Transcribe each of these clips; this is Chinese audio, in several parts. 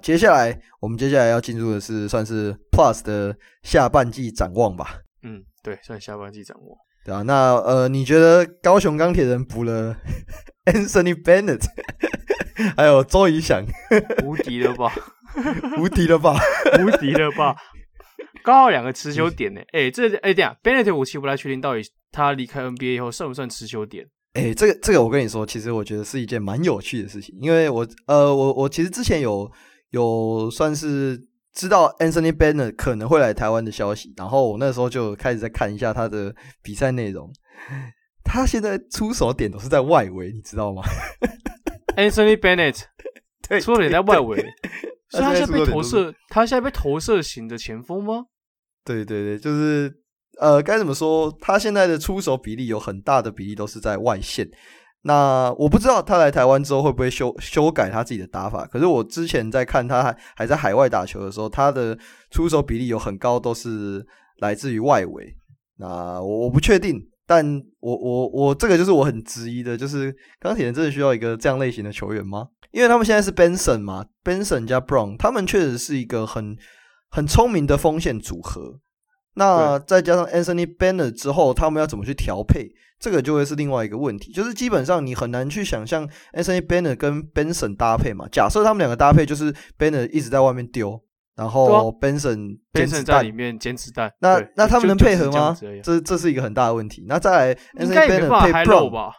那接下来我们接下来要进入的是算是 Plus 的下半季展望吧。嗯，对，算下半季展望。对啊，那呃，你觉得高雄钢铁人补了 Anthony Bennett，还有周仪翔，无敌了吧？无敌了吧？无敌了吧？刚好两个持球点呢。哎、欸，这哎、欸、这样，Bennett 我其实不太确定，到底他离开 NBA 以后算不算持球点？哎、欸，这个这个我跟你说，其实我觉得是一件蛮有趣的事情，因为我呃我我其实之前有有算是。知道 Anthony Bennett 可能会来台湾的消息，然后我那时候就开始在看一下他的比赛内容。他现在出手点都是在外围，你知道吗？Anthony Bennett 对，出手点在外围，所以他现在被投射，射，他现在被投射型的前锋吗？对对对，就是呃，该怎么说？他现在的出手比例有很大的比例都是在外线。那我不知道他来台湾之后会不会修修改他自己的打法。可是我之前在看他还还在海外打球的时候，他的出手比例有很高，都是来自于外围。那我我不确定，但我我我这个就是我很质疑的，就是钢铁人真的需要一个这样类型的球员吗？因为他们现在是 Benson 嘛，Benson 加 Brown，他们确实是一个很很聪明的锋线组合。那再加上 Anthony Bennett 之后，他们要怎么去调配？这个就会是另外一个问题。就是基本上你很难去想象 Anthony Bennett 跟 Benson 搭配嘛。假设他们两个搭配，就是 Bennett 一直在外面丢，然后 Benson Benson 在里面捡子弹。那那他们能配合吗？这这，这是一个很大的问题。那再来 Anthony Bennett 配 Brown 吧。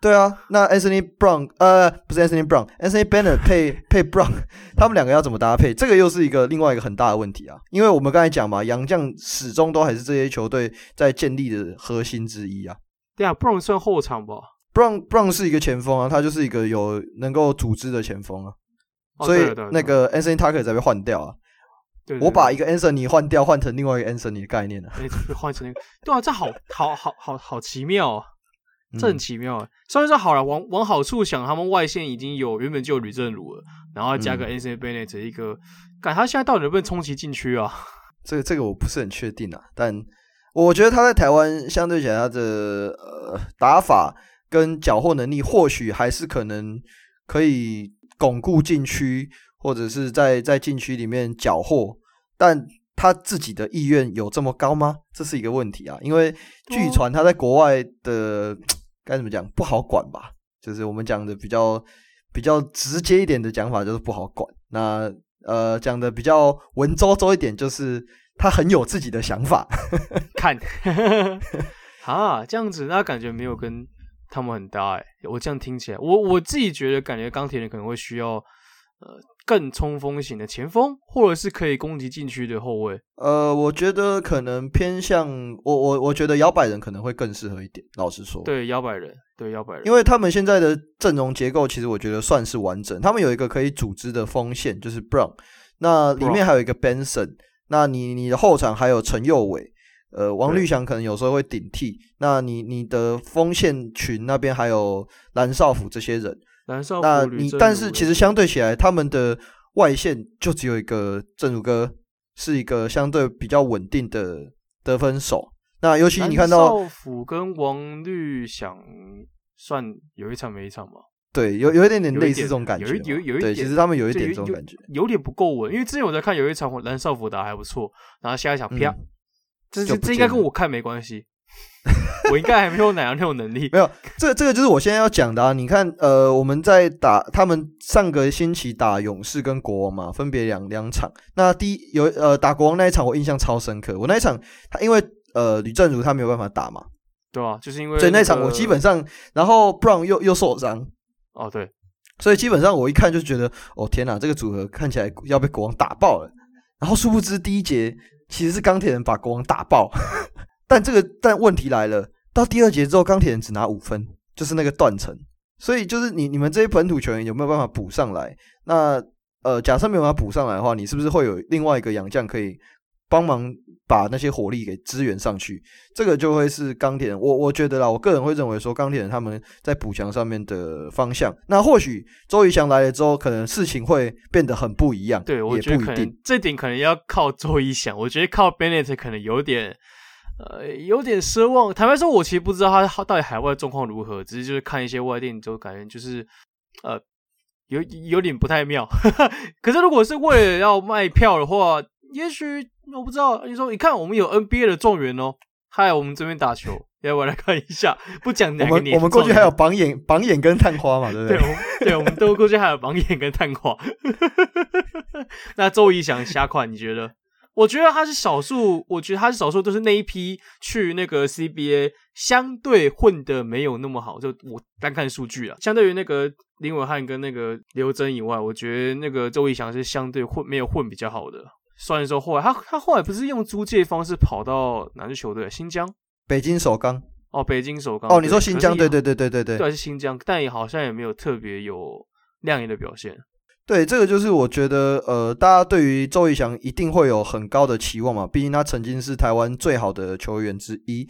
对啊，那 Anthony Brown 呃不是 Anthony Brown，Anthony Bennett 配配 Brown，他们两个要怎么搭配？这个又是一个另外一个很大的问题啊。因为我们刚才讲嘛，洋将始终都还是这些球队在建立的核心之一啊。对啊，Brown 算后场吧？Brown Brown 是一个前锋啊，他就是一个有能够组织的前锋啊。所以那个 Anthony Tucker 才被换掉啊。对，我把一个 Anthony 换掉，换成另外一个 Anthony 的概念了。哎，换成那个，对啊，这好好好好好奇妙啊。这很奇妙，嗯，虽然说好了，往往好处想，他们外线已经有原本就有吕正儒了，然后加个 Anthony Bennett 一个，感、嗯、他现在到底能不能冲击禁区啊？这个这个我不是很确定啊，但我觉得他在台湾相对起来，他的呃打法跟缴获能力，或许还是可能可以巩固禁区，或者是在在禁区里面缴获，但他自己的意愿有这么高吗？这是一个问题啊，因为据传他在国外的。该怎么讲？不好管吧，就是我们讲的比较比较直接一点的讲法，就是不好管。那呃，讲的比较文绉绉一点，就是他很有自己的想法。看，啊，这样子，那感觉没有跟他们很搭哎。我这样听起来，我我自己觉得，感觉钢铁人可能会需要呃。更冲锋型的前锋，或者是可以攻击禁区的后卫。呃，我觉得可能偏向我我我觉得摇摆人可能会更适合一点。老实说，对摇摆人，对摇摆人，因为他们现在的阵容结构其实我觉得算是完整。他们有一个可以组织的锋线，就是 Brown，那里面还有一个 Benson，那你你的后场还有陈佑伟，呃，王绿翔可能有时候会顶替。那你你的锋线群那边还有蓝少辅这些人。那你但是其实相对起来，他们的外线就只有一个正如哥，是一个相对比较稳定的得分手。那尤其你看到蓝少辅跟王绿翔算有一场没一场吗？对，有有一点点类似这种感觉，有有有，有一点，其实他们有一点这种感觉，有，点不够稳。因为之前我在看有一场蓝少辅打还不错，然后下一场啪，嗯、这这这应该跟我看没关系。我应该还没有哪样那种能力。没有，这个这个就是我现在要讲的啊！你看，呃，我们在打他们上个星期打勇士跟国王嘛，分别两两场。那第一有呃打国王那一场，我印象超深刻。我那一场他因为呃吕正如他没有办法打嘛，对啊，就是因为、那个、所以那场我基本上，然后 Brown 又又受伤哦，对，所以基本上我一看就觉得，哦天哪，这个组合看起来要被国王打爆了。然后殊不知第一节其实是钢铁人把国王打爆。但这个，但问题来了，到第二节之后，钢铁人只拿五分，就是那个断层。所以，就是你你们这些本土球员有没有办法补上来？那呃，假设没有办法补上来的话，你是不是会有另外一个洋将可以帮忙把那些火力给支援上去？这个就会是钢铁人。我我觉得啦，我个人会认为说，钢铁人他们在补强上面的方向。那或许周瑜翔来了之后，可能事情会变得很不一样。对，我觉得可能这点可能要靠周瑜翔。我觉得靠 Bennett 可能有点。呃，有点奢望。坦白说，我其实不知道他到底海外状况如何，只是就是看一些外电，就感觉就是，呃，有有点不太妙。可是如果是为了要卖票的话，也许我不知道。你说，你看我们有 NBA 的状元哦，还有我们这边打球，要不要来看一下？不讲哪个年，我们过去还有榜眼、榜眼跟探花嘛，对不对？对，对，我们都过去还有榜眼跟探花。那周怡翔瞎款，你觉得？我觉得他是少数，我觉得他是少数，都是那一批去那个 CBA 相对混的没有那么好。就我单看数据啊，相对于那个林伟汉跟那个刘真以外，我觉得那个周仪翔是相对混没有混比较好的。虽然说后来他他后来不是用租借方式跑到哪支球队？新疆、北京首钢哦，北京首钢哦，你说新疆？对对对对对对，对是新疆，但也好像也没有特别有亮眼的表现。对，这个就是我觉得，呃，大家对于周仪翔一定会有很高的期望嘛，毕竟他曾经是台湾最好的球员之一。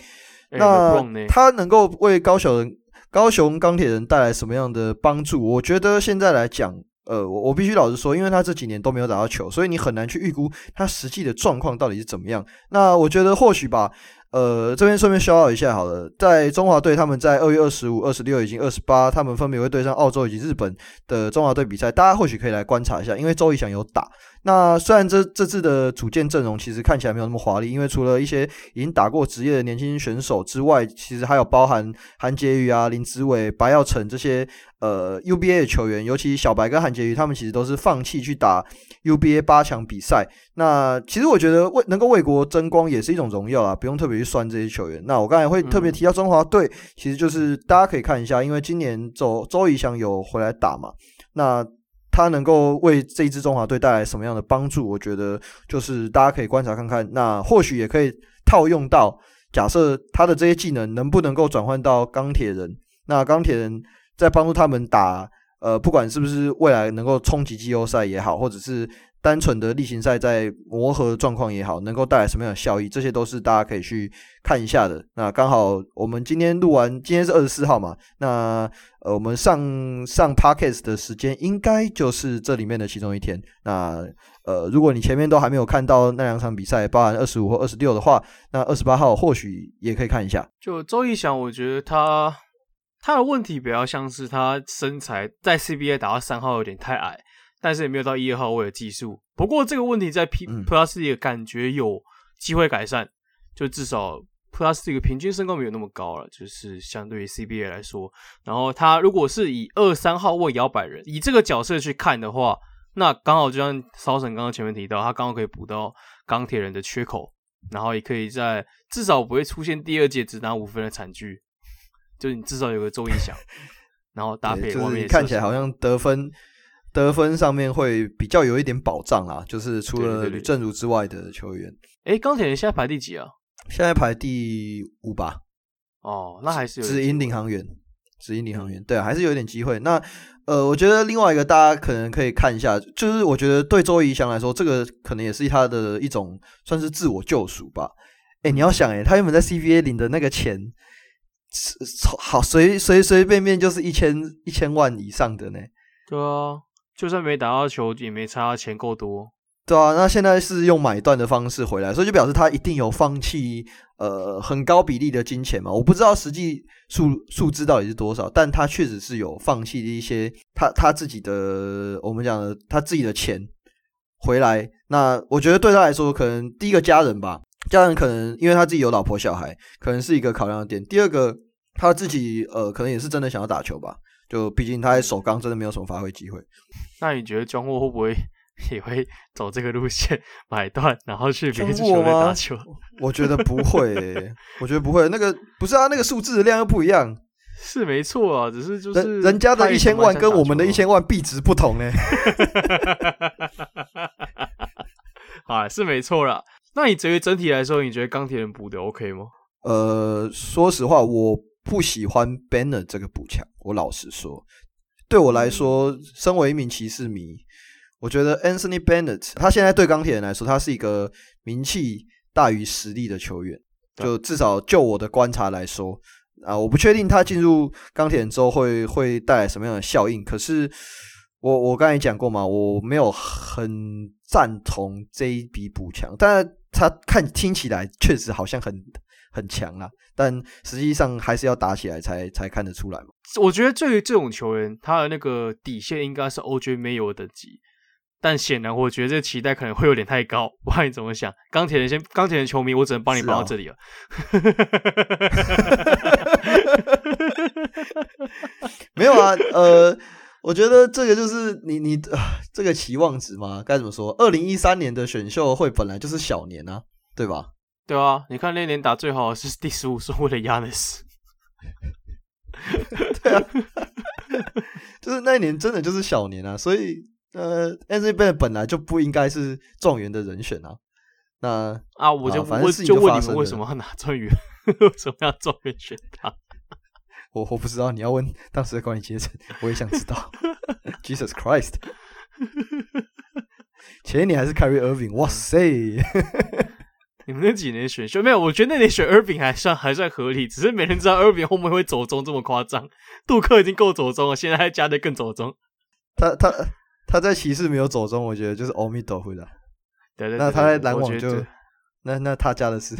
欸、那他能够为高雄人、高雄钢铁人带来什么样的帮助？我觉得现在来讲，呃，我我必须老实说，因为他这几年都没有打到球，所以你很难去预估他实际的状况到底是怎么样。那我觉得或许吧。呃，这边顺便消耗一下好了，在中华队，他们在二月二十五、二十六以及二十八，他们分别会对上澳洲以及日本的中华队比赛，大家或许可以来观察一下，因为周仪翔有打。那虽然这这次的组建阵容其实看起来没有那么华丽，因为除了一些已经打过职业的年轻选手之外，其实还有包含韩杰宇啊、林子伟、白耀成这些呃 UBA 的球员，尤其小白跟韩杰宇他们其实都是放弃去打 UBA 八强比赛。那其实我觉得为能够为国争光也是一种荣耀啊，不用特别去酸这些球员。那我刚才会特别提到中华队，其实就是大家可以看一下，因为今年周周仪翔有回来打嘛，那。他能够为这一支中华队带来什么样的帮助？我觉得就是大家可以观察看看。那或许也可以套用到，假设他的这些技能能不能够转换到钢铁人？那钢铁人在帮助他们打，呃，不管是不是未来能够冲击季后赛也好，或者是。单纯的例行赛在磨合状况也好，能够带来什么样的效益，这些都是大家可以去看一下的。那刚好我们今天录完，今天是二十四号嘛，那呃我们上上 Podcast 的时间应该就是这里面的其中一天。那呃如果你前面都还没有看到那两场比赛，包含二十五或二十六的话，那二十八号或许也可以看一下。就周仪翔，我觉得他他的问题比较像是他身材在 CBA 打到三号有点太矮。但是也没有到一二号位的技术。不过这个问题在 P Plus 里的感觉有机会改善，嗯、就至少 Plus 这个平均身高没有那么高了，就是相对于 CBA 来说。然后他如果是以二三号位摇摆人，以这个角色去看的话，那刚好就像骚神刚刚前面提到，他刚好可以补到钢铁人的缺口，然后也可以在至少不会出现第二节只拿五分的惨剧，就你至少有个周一翔，然后搭配外面看起来好像得分。得分上面会比较有一点保障啦，就是除了吕正如之外的球员。哎，钢铁人现在排第几啊？现在排第五吧。哦，那还是有只赢领航员，只赢领航员，对啊，还是有一点机会。那呃，我觉得另外一个大家可能可以看一下，就是我觉得对周怡翔来说，这个可能也是他的一种算是自我救赎吧。哎，你要想，哎，他原本在 CBA 领的那个钱，好随随随便便就是一千一千万以上的呢。对啊。就算没打到球，也没差，钱够多。对啊，那现在是用买断的方式回来，所以就表示他一定有放弃呃很高比例的金钱嘛。我不知道实际数数字到底是多少，但他确实是有放弃一些他他自己的我们讲的他自己的钱回来。那我觉得对他来说，可能第一个家人吧，家人可能因为他自己有老婆小孩，可能是一个考量点。第二个他自己呃可能也是真的想要打球吧。就毕竟他在首钢真的没有什么发挥机会，那你觉得庄沃会不会 也会走这个路线买断，然后去别的球队打球？我觉得不会、欸，我觉得不会。那个不是啊，那个数字的量又不一样，是没错啊，只是就是人，人家的一千万跟我们的一千万币值不同哎、欸。啊，是没错啦。那你至于整体来说，你觉得钢铁人补的 OK 吗？呃，说实话，我。不喜欢 Banner 这个补强，我老实说，对我来说，身为一名骑士迷，我觉得 Anthony Bennett 他现在对钢铁人来说，他是一个名气大于实力的球员。就至少就我的观察来说，啊，我不确定他进入钢铁人之后会会带来什么样的效应。可是我我刚才讲过嘛，我没有很赞同这一笔补强，但他看听起来确实好像很很强啊。但实际上还是要打起来才才看得出来嘛。我觉得对于这种球员，他的那个底线应该是 OJ Mayo 的等级。但显然，我觉得这个期待可能会有点太高。不管你怎么想？钢铁人先，钢铁人球迷，我只能帮你帮到这里了。没有啊，呃，我觉得这个就是你你这个期望值嘛，该怎么说？二零一三年的选秀会本来就是小年啊，对吧？对啊，你看那年打最好的是第十五顺位的 Giannis。对啊，就是那一年真的就是小年啊，所以。呃，Anthony Bennett 本来就不应该是状元的人选啊。那啊，我就反正就问你们为什么要拿状元？为什么要状元选他？我我不知道，你要问当时的管理阶层，我也想知道。Jesus Christ！前一年还是 Kyrie Irving，哇塞！你们那几年选秀没有？我觉得那年选 Irving 还算还算合理，只是没人知道 Irving 后面会走中这么夸张。杜克已经够走中了，现在还加的更走中。他他。他在骑士没有走中，我觉得就是欧米斗回来。对对，对，那他在篮网就那那他家的事。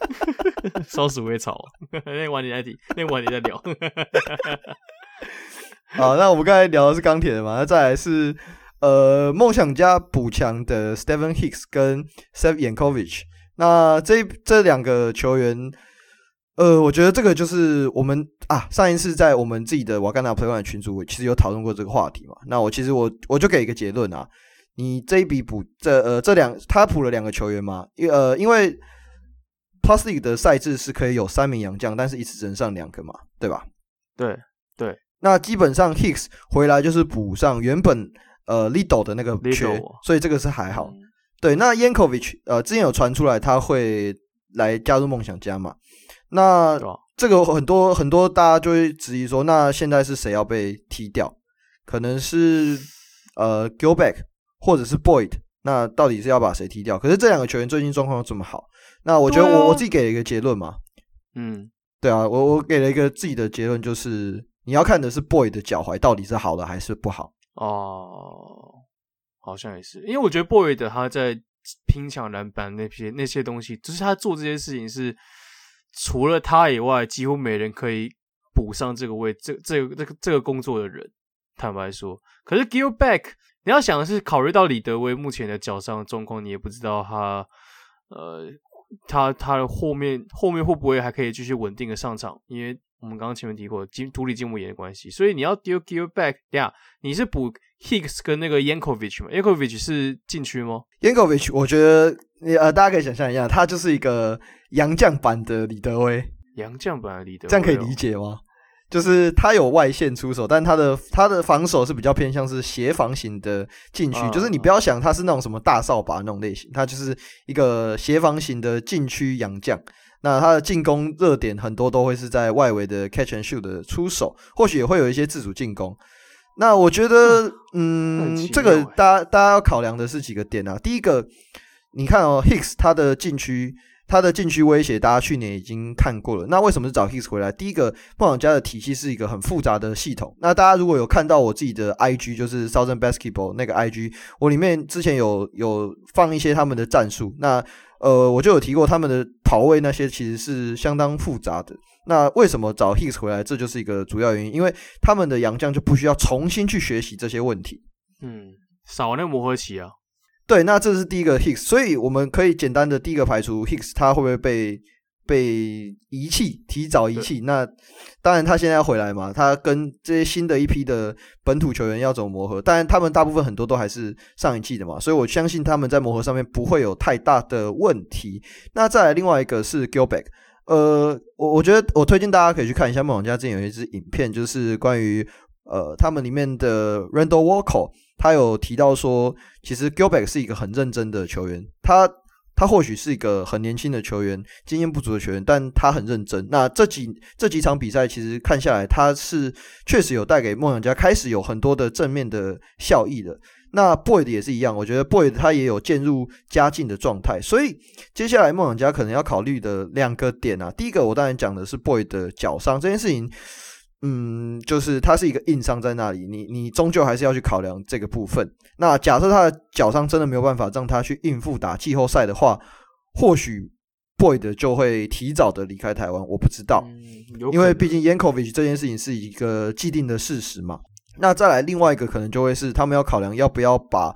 烧死我也吵，那晚你在提，那晚你在聊。好，那我们刚才聊的是钢铁的嘛？那再来是呃梦想家补强的 Stephen Hicks 跟 Seth Yankovich。那这这两个球员。呃，我觉得这个就是我们啊，上一次在我们自己的瓦甘达 Play One 群组，其实有讨论过这个话题嘛。那我其实我我就给一个结论啊，你这一笔补这呃这两他补了两个球员嘛，因呃因为 Plus League 的赛制是可以有三名洋将，但是一次只能上两个嘛，对吧？对对，那基本上 Hicks 回来就是补上原本呃 Little 的那个缺，Little. 所以这个是还好。嗯、对，那 Yankovic 呃之前有传出来他会来加入梦想家嘛。那这个很多很多大家就会质疑说，那现在是谁要被踢掉？可能是呃 Gilbeck 或者是 Boyd，那到底是要把谁踢掉？可是这两个球员最近状况又这么好，那我觉得我、啊、我自己给了一个结论嘛，嗯，对啊，我我给了一个自己的结论，就是你要看的是 Boyd 的脚踝到底是好的还是不好哦，好像也是，因为我觉得 boy 的他在拼抢篮板那些那些东西，就是他做这些事情是。除了他以外，几乎没人可以补上这个位，这、这个、这个、这个工作的人。坦白说，可是 give back，你要想的是，考虑到李德威目前的脚伤状况，你也不知道他，呃，他他的后面后面会不会还可以继续稳定的上场？因为我们刚刚前面提过，金独立筋膜炎的关系，所以你要丢 Gilbeck，对呀，你是补 Hicks 跟那个 Yankovic 吗？Yankovic 是禁区吗？Yankovic，我觉得你呃，大家可以想象一下，他就是一个。洋将版的李德威，洋将版的李德威，这样可以理解吗？就是他有外线出手，但他的他的防守是比较偏向是协防型的禁区，就是你不要想他是那种什么大扫把那种类型，他就是一个协防型的禁区洋将。那他的进攻热点很多都会是在外围的 catch and shoot 的出手，或许也会有一些自主进攻。那我觉得，嗯，嗯这个大家大家要考量的是几个点啊。第一个，你看哦，Hicks 他的禁区。他的禁区威胁，大家去年已经看过了。那为什么是找 Hicks 回来？第一个，梦想家的体系是一个很复杂的系统。那大家如果有看到我自己的 IG，就是 Southern Basketball 那个 IG，我里面之前有有放一些他们的战术。那呃，我就有提过他们的跑位那些其实是相当复杂的。那为什么找 Hicks 回来？这就是一个主要原因，因为他们的洋将就不需要重新去学习这些问题。嗯，少那磨合期啊。对，那这是第一个 Hicks，所以我们可以简单的第一个排除 Hicks，他会不会被被遗弃，提早遗弃？那当然他现在要回来嘛，他跟这些新的一批的本土球员要怎么磨合？当然他们大部分很多都还是上一季的嘛，所以我相信他们在磨合上面不会有太大的问题。那再来另外一个是 Gilbeck，呃，我我觉得我推荐大家可以去看一下梦想家之前有一支影片，就是关于呃他们里面的 Randall Walker。他有提到说，其实 Gilbeck 是一个很认真的球员。他他或许是一个很年轻的球员，经验不足的球员，但他很认真。那这几这几场比赛，其实看下来，他是确实有带给梦想家开始有很多的正面的效益的。那 Boyd 也是一样，我觉得 Boyd 他也有渐入佳境的状态。所以接下来梦想家可能要考虑的两个点啊，第一个我当然讲的是 Boyd 的脚伤这件事情。嗯，就是他是一个硬伤在那里，你你终究还是要去考量这个部分。那假设他的脚伤真的没有办法让他去应付打季后赛的话，或许 Boyd 就会提早的离开台湾，我不知道，嗯、因为毕竟 Yankovic 这件事情是一个既定的事实嘛。那再来另外一个可能就会是他们要考量要不要把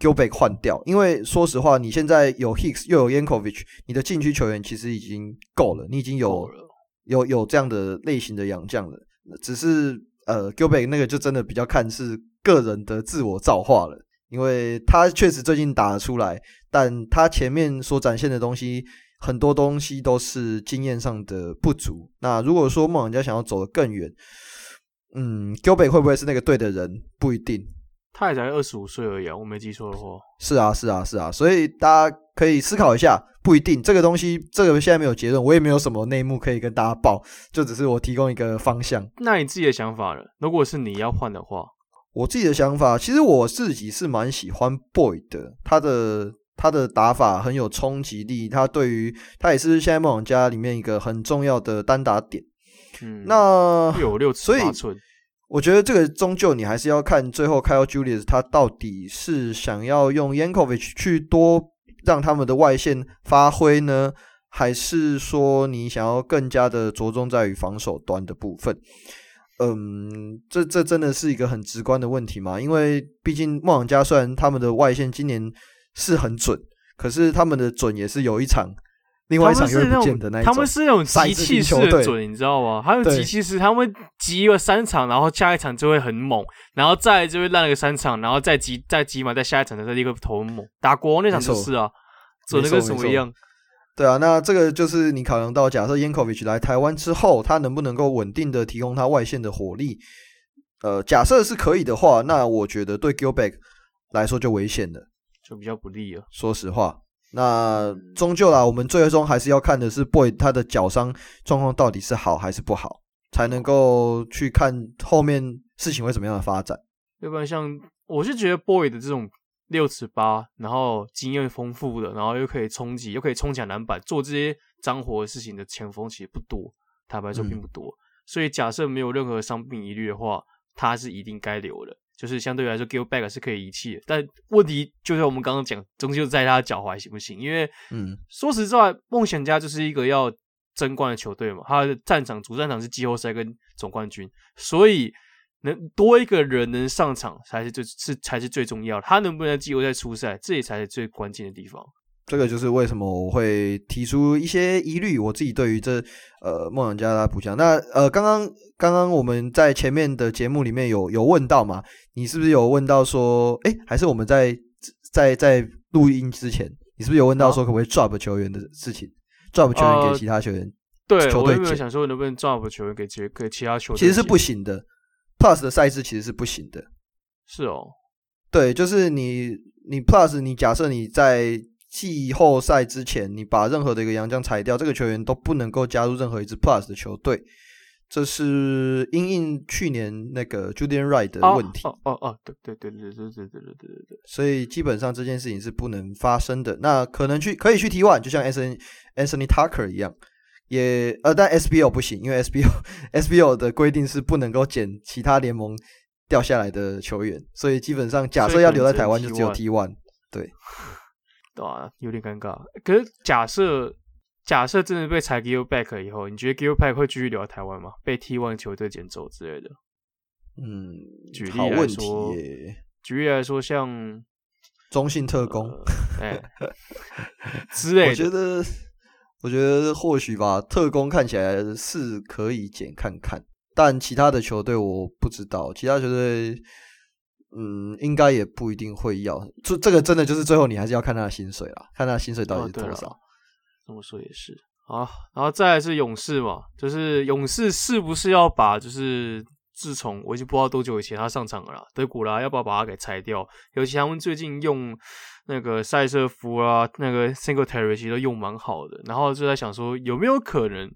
Gilbeck 换掉，因为说实话，你现在有 Hicks 又有 Yankovic，你的禁区球员其实已经够了，你已经有有有这样的类型的洋将了，只是呃 g i l b e r t 那个就真的比较看是个人的自我造化了。因为他确实最近打了出来，但他前面所展现的东西，很多东西都是经验上的不足。那如果说梦想家想要走得更远，嗯 g i l b e r t 会不会是那个对的人？不一定。他也才二十五岁而已啊，我没记错的话。是啊，是啊，是啊，所以大家可以思考一下，不一定。这个东西，这个现在没有结论，我也没有什么内幕可以跟大家报，就只是我提供一个方向。那你自己的想法呢？如果是你要换的话？我自己的想法，其实我自己是蛮喜欢 Boyd 的，他的他的打法很有冲击力，他对于他也是现在梦想家里面一个很重要的单打点。嗯，那有六尺八寸，我觉得这个终究你还是要看最后 Kyle Julius 他到底是想要用 Yankovic 去多让他们的外线发挥呢，还是说你想要更加的着重在于防守端的部分？嗯，这这真的是一个很直观的问题嘛？因为毕竟梦想家虽然他们的外线今年是很准，可是他们的准也是有一场，另外一场又会不见的那一种。他们是那种机器式的准，你知道吗？他们机器式，他们集了三场，然后下一场就会很猛，然后再就会烂了个三场，然后再集再集嘛，在下一场的时候立刻投很猛。打国王那场就是啊，准的跟什么一样。对啊，那这个就是你考量到，假设 Yankovic 来台湾之后，他能不能够稳定的提供他外线的火力？呃，假设是可以的话，那我觉得对 Gilbeck 来说就危险了，就比较不利了。说实话，那终究啦，我们最终还是要看的是 Boyd 他的脚伤状况到底是好还是不好，才能够去看后面事情会怎么样的发展。要不然像我是觉得 Boyd 的这种。六尺八，然后经验丰富的，然后又可以冲击，又可以冲抢篮板，做这些脏活的事情的前锋其实不多，坦白说并不多。嗯、所以假设没有任何伤病疑虑的话，他是一定该留的。就是相对来说 g i l b a c k 是可以遗弃的。但问题就像我们刚刚讲，终究在他脚踝行不行？因为，嗯，说实在话，梦想家就是一个要争冠的球队嘛，他的战场主战场是季后赛跟总冠军，所以。能多一个人能上场才是最是才是最重要的。他能不能季后赛出赛，这也才是最关键的地方。这个就是为什么我会提出一些疑虑。我自己对于这呃梦想家的补强。那呃刚刚刚刚我们在前面的节目里面有有问到嘛？你是不是有问到说，哎，还是我们在在在录音之前，你是不是有问到说可不可以 drop 球员的事情？drop 球员给其他球员？对，球队我有没有想说能不能 drop 球员给其给其他球员？其实是不行的。Plus 的赛制其实是不行的，是哦，对，就是你你 Plus 你假设你在季后赛之前，你把任何的一个洋将裁掉，这个球员都不能够加入任何一支 Plus 的球队，这是因应去年那个 Julian Wright 的问题。哦哦哦，对对对对对对对对对对对，所以基本上这件事情是不能发生的。那可能去可以去 T One，就像 Anthony Anthony Tucker 一样。也呃，但 SBO 不行，因为 SBO SBO 的规定是不能够捡其他联盟掉下来的球员，所以基本上假设要留在台湾就只有 T one，对 啊，有点尴尬。可是假设假设真的被裁 Gil Back 以后，你觉得 Gil Back 会继续留在台湾吗？被 T1 球队捡走之类的？嗯，举例来说，举例来说，像中信特工，哎、呃，之类的，我觉得。我觉得或许吧，特工看起来是可以捡看看，但其他的球队我不知道，其他球队，嗯，应该也不一定会要。这这个真的就是最后你还是要看他的薪水啦，看他的薪水到底是多少。这么说也是啊，然后再来是勇士嘛，就是勇士是不是要把就是。自从我已经不知道多久以前他上场了啦，德古拉要不要把他给裁掉？尤其他们最近用那个塞瑟夫啊，那个 Single Terry 其实都用蛮好的，然后就在想说有没有可能，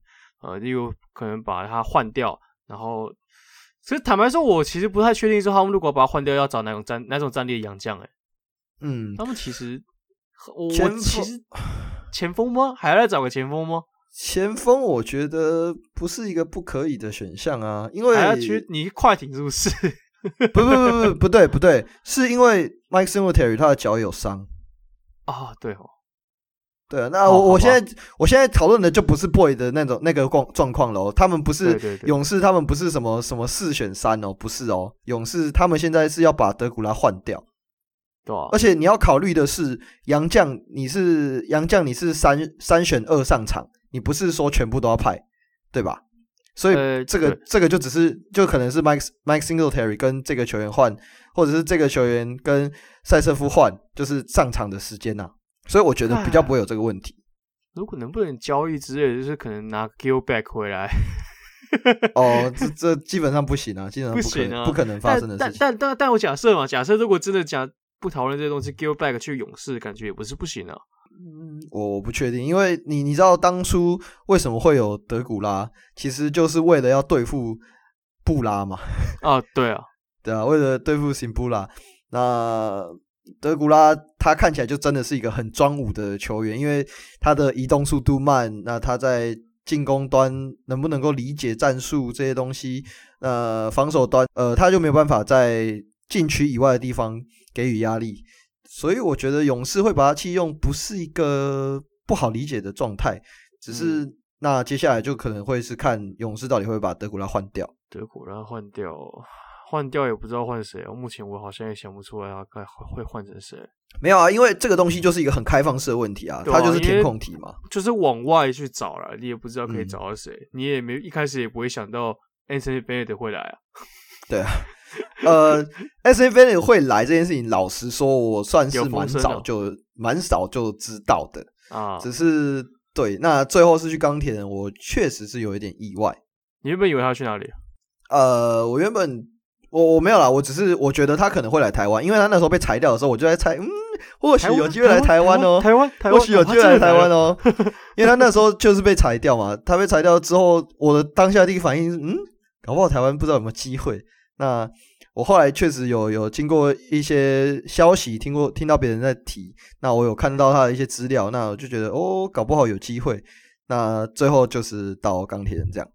呃，又可能把他换掉。然后其实坦白说，我其实不太确定说他们如果把他换掉，要找哪种战哪种战力的洋将？哎，嗯，他们其实我其实前锋吗？还要再找个前锋吗？前锋我觉得不是一个不可以的选项啊，因为还要去你快艇是不是？不不不不不对不对，是因为 Mike Singletary 他的脚有伤啊，对哦，对啊，那我我现在我现在讨论的就不是 Boy 的那种那个状状况了。他们不是勇士，他们不是什么什么四选三哦，不是哦。勇士他们现在是要把德古拉换掉，对啊。而且你要考虑的是，杨将你是杨将，你是三三选二上场，你不是说全部都要派，对吧？所以这个、呃、这个就只是就可能是 Mike Mike Singletary 跟这个球员换，或者是这个球员跟塞瑟夫换，就是上场的时间呐、啊。所以我觉得比较不会有这个问题。如果能不能交易之类的，就是可能拿 Gilback 回来。哦，这这基本上不行啊，基本上不可能不行、啊、不可能发生的事情。但但但但我假设嘛，假设如果真的假不讨论这些东西，Gilback 去勇士，感觉也不是不行啊。嗯，我不确定，因为你你知道当初为什么会有德古拉，其实就是为了要对付布拉嘛。啊，对啊，对啊，为了对付辛布拉，那。德古拉他看起来就真的是一个很装武的球员，因为他的移动速度慢，那他在进攻端能不能够理解战术这些东西？呃，防守端呃他就没有办法在禁区以外的地方给予压力，所以我觉得勇士会把他弃用不是一个不好理解的状态，只是、嗯、那接下来就可能会是看勇士到底会把德古拉换掉，德古拉换掉。换掉也不知道换谁哦，目前我好像也想不出来他该会换成谁。没有啊，因为这个东西就是一个很开放式的问题啊，啊它就是填空题嘛，就是往外去找了，你也不知道可以找到谁，嗯、你也没一开始也不会想到 Anthony Bennett 会来啊。对啊，呃，Anthony Bennett 会来这件事情，老实说，我算是蛮早就蛮早就知道的啊，只是对，那最后是去钢铁人，我确实是有一点意外。你原本以为他去哪里？呃，我原本。我我没有啦，我只是我觉得他可能会来台湾，因为他那时候被裁掉的时候，我就在猜，嗯，或许有机会来台湾哦，台湾，台湾，或许有机会来台湾哦，因为他那时候就是被裁掉嘛，他被裁掉之后，我的当下第一个反应是，嗯，搞不好台湾不知道有没有机会。那我后来确实有有经过一些消息，听过听到别人在提，那我有看到他的一些资料，那我就觉得哦，搞不好有机会。那最后就是到钢铁人这样。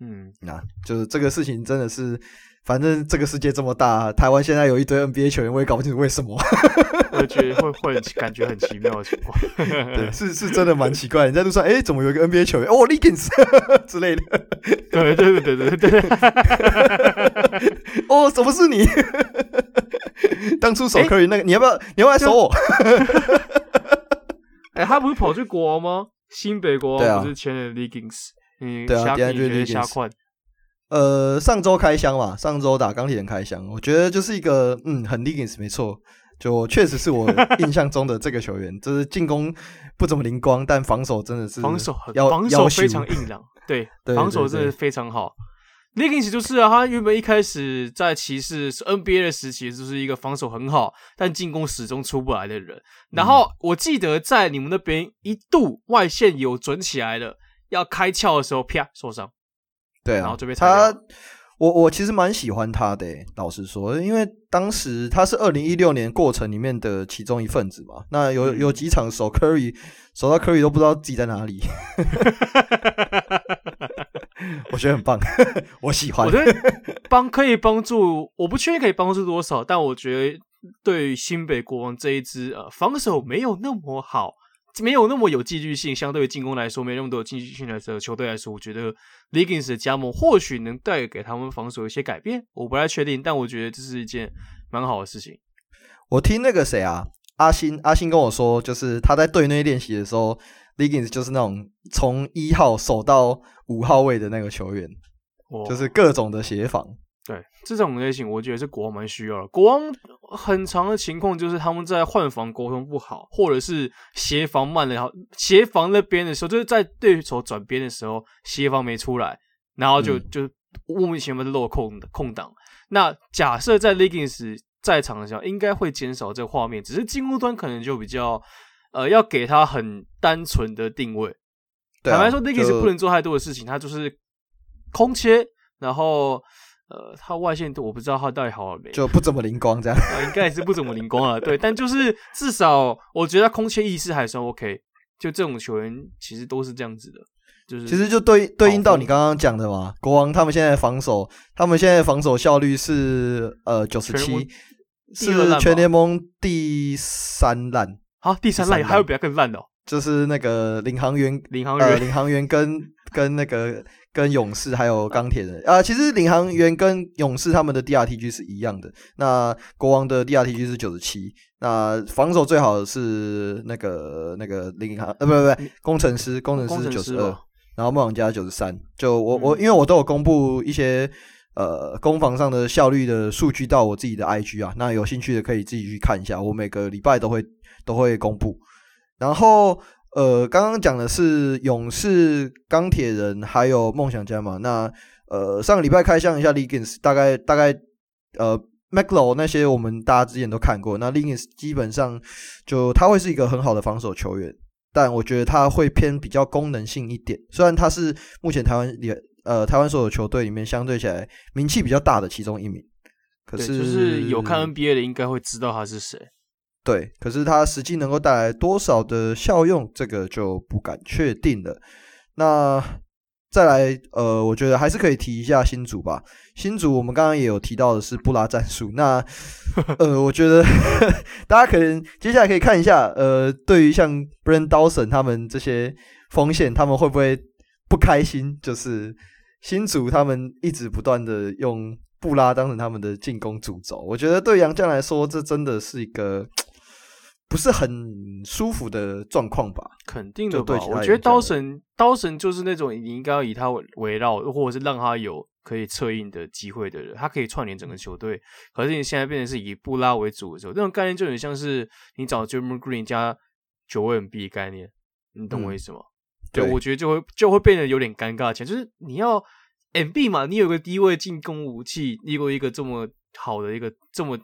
嗯，那就是这个事情真的是，反正这个世界这么大，台湾现在有一堆 NBA 球员，我也搞不清楚为什么。我觉得会会感觉很奇妙的情况，对，是是真的蛮奇怪。你在路上，哎、欸，怎么有一个 NBA 球员？哦，Legends 之类的。对对对对对对。哦，怎么是你？当初守 Curry 那个，欸、你要不要？你要不要来守我？哎、欸，他不是跑去国王吗？新北国王不是签了 Legends？嗯，对啊，第二局瞎换。呃，上周开箱嘛，上周打钢铁人开箱，我觉得就是一个嗯，很 Legends 没错，就确实是我 印象中的这个球员，就是进攻不怎么灵光，但防守真的是防守很防守非常硬朗，对，对，防守真的非常好。Legends 就是啊，他原本一开始在骑士是 NBA 的时期，就是一个防守很好，但进攻始终出不来的人。然后我记得在你们那边一度外线有准起来了。要开窍的时候，啪受伤，对啊，然后就被他。我我其实蛮喜欢他的，老实说，因为当时他是二零一六年过程里面的其中一份子嘛。那有有几场守 Curry，守到 Curry 都不知道自己在哪里。我觉得很棒，我喜欢。我觉得 帮可以帮助，我不确定可以帮助多少，但我觉得对新北国王这一支呃防守没有那么好。没有那么有戏剧性，相对于进攻来说，没那么多有戏剧性的球队来说，我觉得 Legends 的加盟或许能带给他们防守一些改变，我不太确定，但我觉得这是一件蛮好的事情。我听那个谁啊，阿星阿星跟我说，就是他在队内练习的时候，Legends 就是那种从一号守到五号位的那个球员，就是各种的协防。对这种类型，我觉得是国王蛮需要的。国王很长的情况就是他们在换防沟通不好，或者是协防慢了，然后协防那边的时候，就是在对手转边的时候，协防没出来，然后就、嗯、就莫名其妙的落空的空档。那假设在 Leggings 在场的时候，应该会减少这个画面，只是进攻端可能就比较呃，要给他很单纯的定位。坦白说，Leggings 不能做太多的事情，他就是空切，然后。呃，他外线我不知道他到底好了没，就不怎么灵光这样。啊，应该也是不怎么灵光了，对。但就是至少我觉得他空切意识还算 OK。就这种球员其实都是这样子的，就是其实就对对应到你刚刚讲的嘛，国王他们现在防守，他们现在防守效率是呃九十七，是全联盟第三烂，好，第三烂还有比他更烂的、哦，就是那个领航员，领航员，呃、领航员跟 跟那个跟勇士还有钢铁人啊、呃，其实领航员跟勇士他们的 DRTG 是一样的。那国王的 DRTG 是九十七，那防守最好的是那个那个领航呃不不不，工程师工程师九十二，然后梦想家九十三。就我我因为我都有公布一些。呃，攻防上的效率的数据到我自己的 IG 啊，那有兴趣的可以自己去看一下，我每个礼拜都会都会公布。然后，呃，刚刚讲的是勇士、钢铁人还有梦想家嘛，那呃上个礼拜开箱一下 Liggins，大概大概呃 Maclo 那些我们大家之前都看过，那 l i n i s 基本上就他会是一个很好的防守球员，但我觉得他会偏比较功能性一点，虽然他是目前台湾里。呃，台湾所有球队里面相对起来名气比较大的其中一名，可是就是有看 NBA 的应该会知道他是谁。对，可是它实际能够带来多少的效用，这个就不敢确定了。那再来，呃，我觉得还是可以提一下新组吧。新组我们刚刚也有提到的是布拉战术。那 呃，我觉得 大家可能接下来可以看一下，呃，对于像 Branden Dawson 他们这些锋线，他们会不会不开心？就是。新组他们一直不断的用布拉当成他们的进攻主轴，我觉得对杨将来说，这真的是一个不是很舒服的状况吧？肯定的吧？我觉得刀神刀神就是那种你应该要以他围绕，或者是让他有可以策应的机会的人，他可以串联整个球队。可是你现在变成是以布拉为主的时候，这种概念就很像是你找 Draymond Green 加九位 MB 概念，你懂我意思吗？嗯对，我觉得就会就会变得有点尴尬。其实就是你要 MB 嘛，你有个低位进攻武器，你有一个这么好的一个这么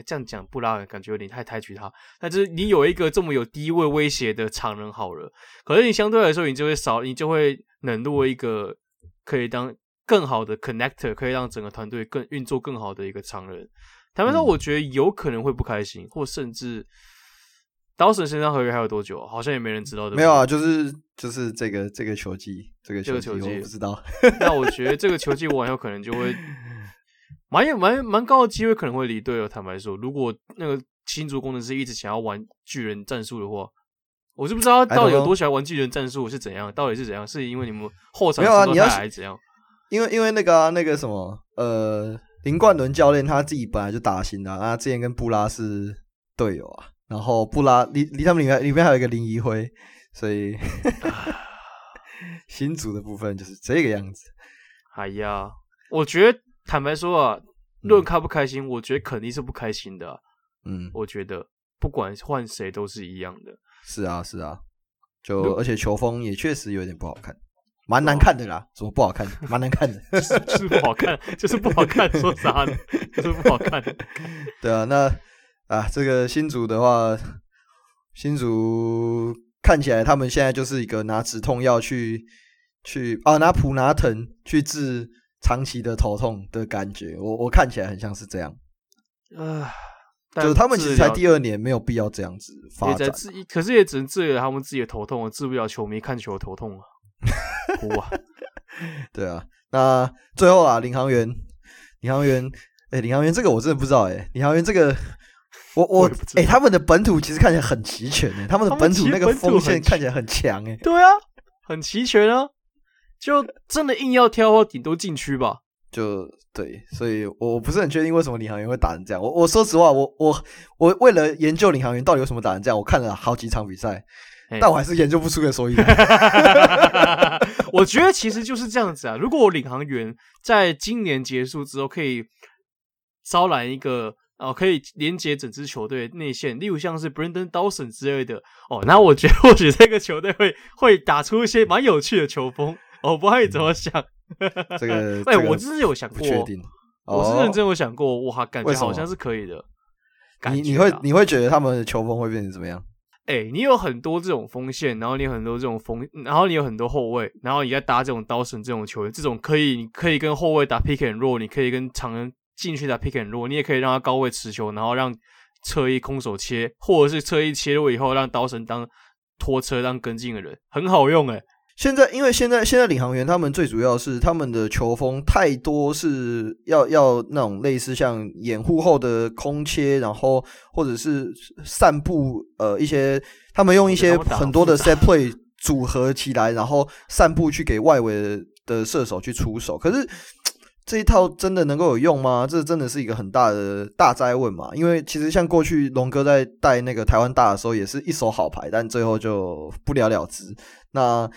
这样讲，布拉感觉有点太抬举他。但是你有一个这么有低位威胁的常人好了，可是你相对来说，你就会少，你就会冷落一个可以当更好的 connector，可以让整个团队更运作更好的一个常人。坦白说，我觉得有可能会不开心，或甚至。刀神身上合约还有多久？好像也没人知道的。没有啊，就是就是这个这个球季，这个球季我不知道。那我觉得这个球季完有可能就会蛮有蛮蛮高的机会，可能会离队哦。坦白说，如果那个新竹工程师一直想要玩巨人战术的话，我是不知道他到底有多喜欢玩巨人战术是怎样，到底是怎样？是因为你们后场没有啊？你要还是怎样？因为因为那个、啊、那个什么呃林冠伦教练他自己本来就打新的啊，他之前跟布拉是队友啊。然后布拉离离他们里面里面还有一个林怡辉，所以 新组的部分就是这个样子。哎呀，我觉得坦白说啊，论开不开心，嗯，我觉得肯定是不开心的，啊。嗯，我觉得不管换谁都是一样的。是啊，是啊，就而且球风也确实有点不好看，蛮难看的啦。怎么不好看？蛮难看的，就是，就是不好看，就是不好看。说啥呢？就是不好看。对啊，那。啊，这个新竹的话，新竹看起来他们现在就是一个拿止痛药去去啊，拿普拿疼去治长期的头痛的感觉。我我看起来很像是这样。啊，就是他们其实才第二年，没有必要这样子发展。可是也只能治了他们自己的头痛，治不了球迷看球的头痛啊。哭啊！对啊，那最后啊，领航员，领航员，哎、欸，领航员这个我真的不知道哎、欸，领航员这个。我我哎、欸，他们的本土其实看起来很齐全诶，他们的本土那个锋线看起来很强诶。对啊，很齐全啊，就真的硬要挑的话，顶多禁区吧。就对，所以我不是很确定为什么领航员会打成这样。我我说实话，我我我为了研究领航员到底有什么打成这样，我看了好几场比赛，但我还是研究不出个所以然。我觉得其实就是这样子啊。如果我领航员在今年结束之后可以招揽一个。哦，可以连接整支球队内线，例如像是 Branden Dawson 之类的。哦，那我觉得或许这个球队会会打出一些蛮有趣的球风。我不知道你怎么想。这个，哎、欸，这个、我真是有想过，确定我是认真有想过，哇，感觉好像是可以的。你你会你会觉得他们的球风会变成怎么样？哎、欸，你有很多这种锋线，然后你有很多这种锋，然后你有很多后卫，然后你在搭这种 Dawson 这种球员，这种可以你可以跟后卫打 pick and roll，你可以跟长人。进去打 pick and roll，你也可以让他高位持球，然后让侧翼空手切，或者是侧翼切入以后让刀神当拖车当跟进的人，很好用哎、欸。现在，因为现在现在领航员他们最主要是他们的球风太多是要要那种类似像掩护后的空切，然后或者是散步，呃，一些他们用一些很多的 set play 组合起来，然后散步去给外围的射手去出手。可是这一套真的能够有用吗？这真的是一个很大的大哉问嘛。因为其实像过去龙哥在带那个台湾大的时候，也是一手好牌，但最后就不了了之。那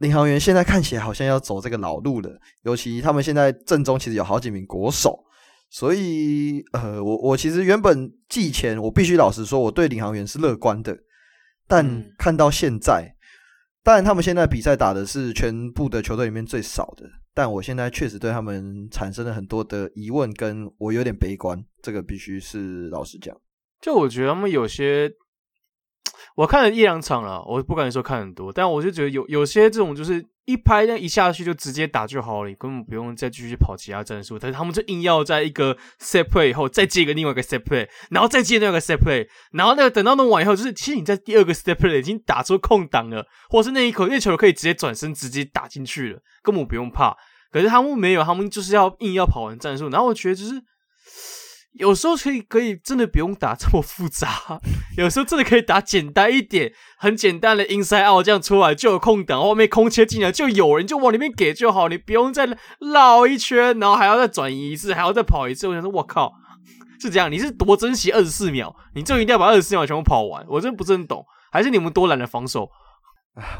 领航员现在看起来好像要走这个老路了，尤其他们现在阵中其实有好几名国手，所以呃，我我其实原本季前我必须老实说，我对领航员是乐观的，但看到现在，当然他们现在比赛打的是全部的球队里面最少的，但我现在确实对他们产生了很多的疑问，跟我有点悲观，这个必须是老实讲。就我觉得他们有些。我看了一两场了，我不敢说看很多，但我就觉得有有些这种就是一拍那一下去就直接打就好了，根本不用再继续跑其他战术。但是他们就硬要在一个 set play 以后再接一个另外一个 set play，然后再接那个 set play，然后那个等到弄完以后，就是其实你在第二个 set play 已经打出空档了，或是那一口那球可以直接转身直接打进去了，根本不用怕。可是他们没有，他们就是要硬要跑完战术，然后我觉得就是。有时候可以可以真的不用打这么复杂，有时候真的可以打简单一点，很简单的 inside out 这样出来就有空档，后面空切进来就有人就往里面给就好，你不用再绕一圈，然后还要再转移一次，还要再跑一次。我想说，我靠，是这样？你是多珍惜二十四秒？你就一定要把二十四秒全部跑完？我真的不是很懂，还是你们多懒得防守？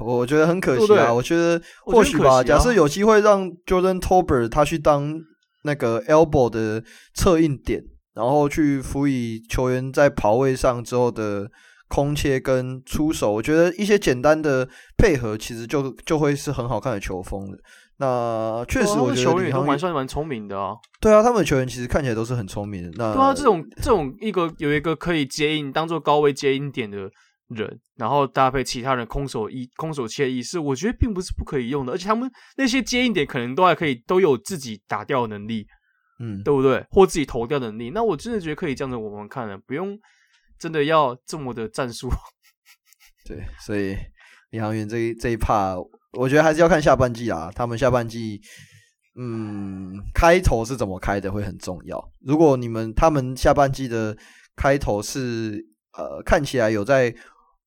我觉得很可惜啊。对对，我觉得或许吧。啊、假设有机会让 Jordan Tolbert 他去当那个 elbow 的策应点。然后去辅以球员在跑位上之后的空切跟出手，我觉得一些简单的配合其实就就会是很好看的球风的。那确实，我觉得球员都蛮算蛮聪明的啊。对啊，他们的球员其实看起来都是很聪明的。那对啊，这种这种一个有一个可以接应当做高位接应点的人，然后搭配其他人空手一空手切意识，我觉得并不是不可以用的。而且他们那些接应点可能都还可以都有自己打掉的能力。嗯，对不对？或自己投掉的能力，那我真的觉得可以这样子我们看了，不用真的要这么的战术。对，所以李航员这一这一 part，我觉得还是要看下半季啊。他们下半季，嗯，开头是怎么开的会很重要。如果你们他们下半季的开头是呃看起来有在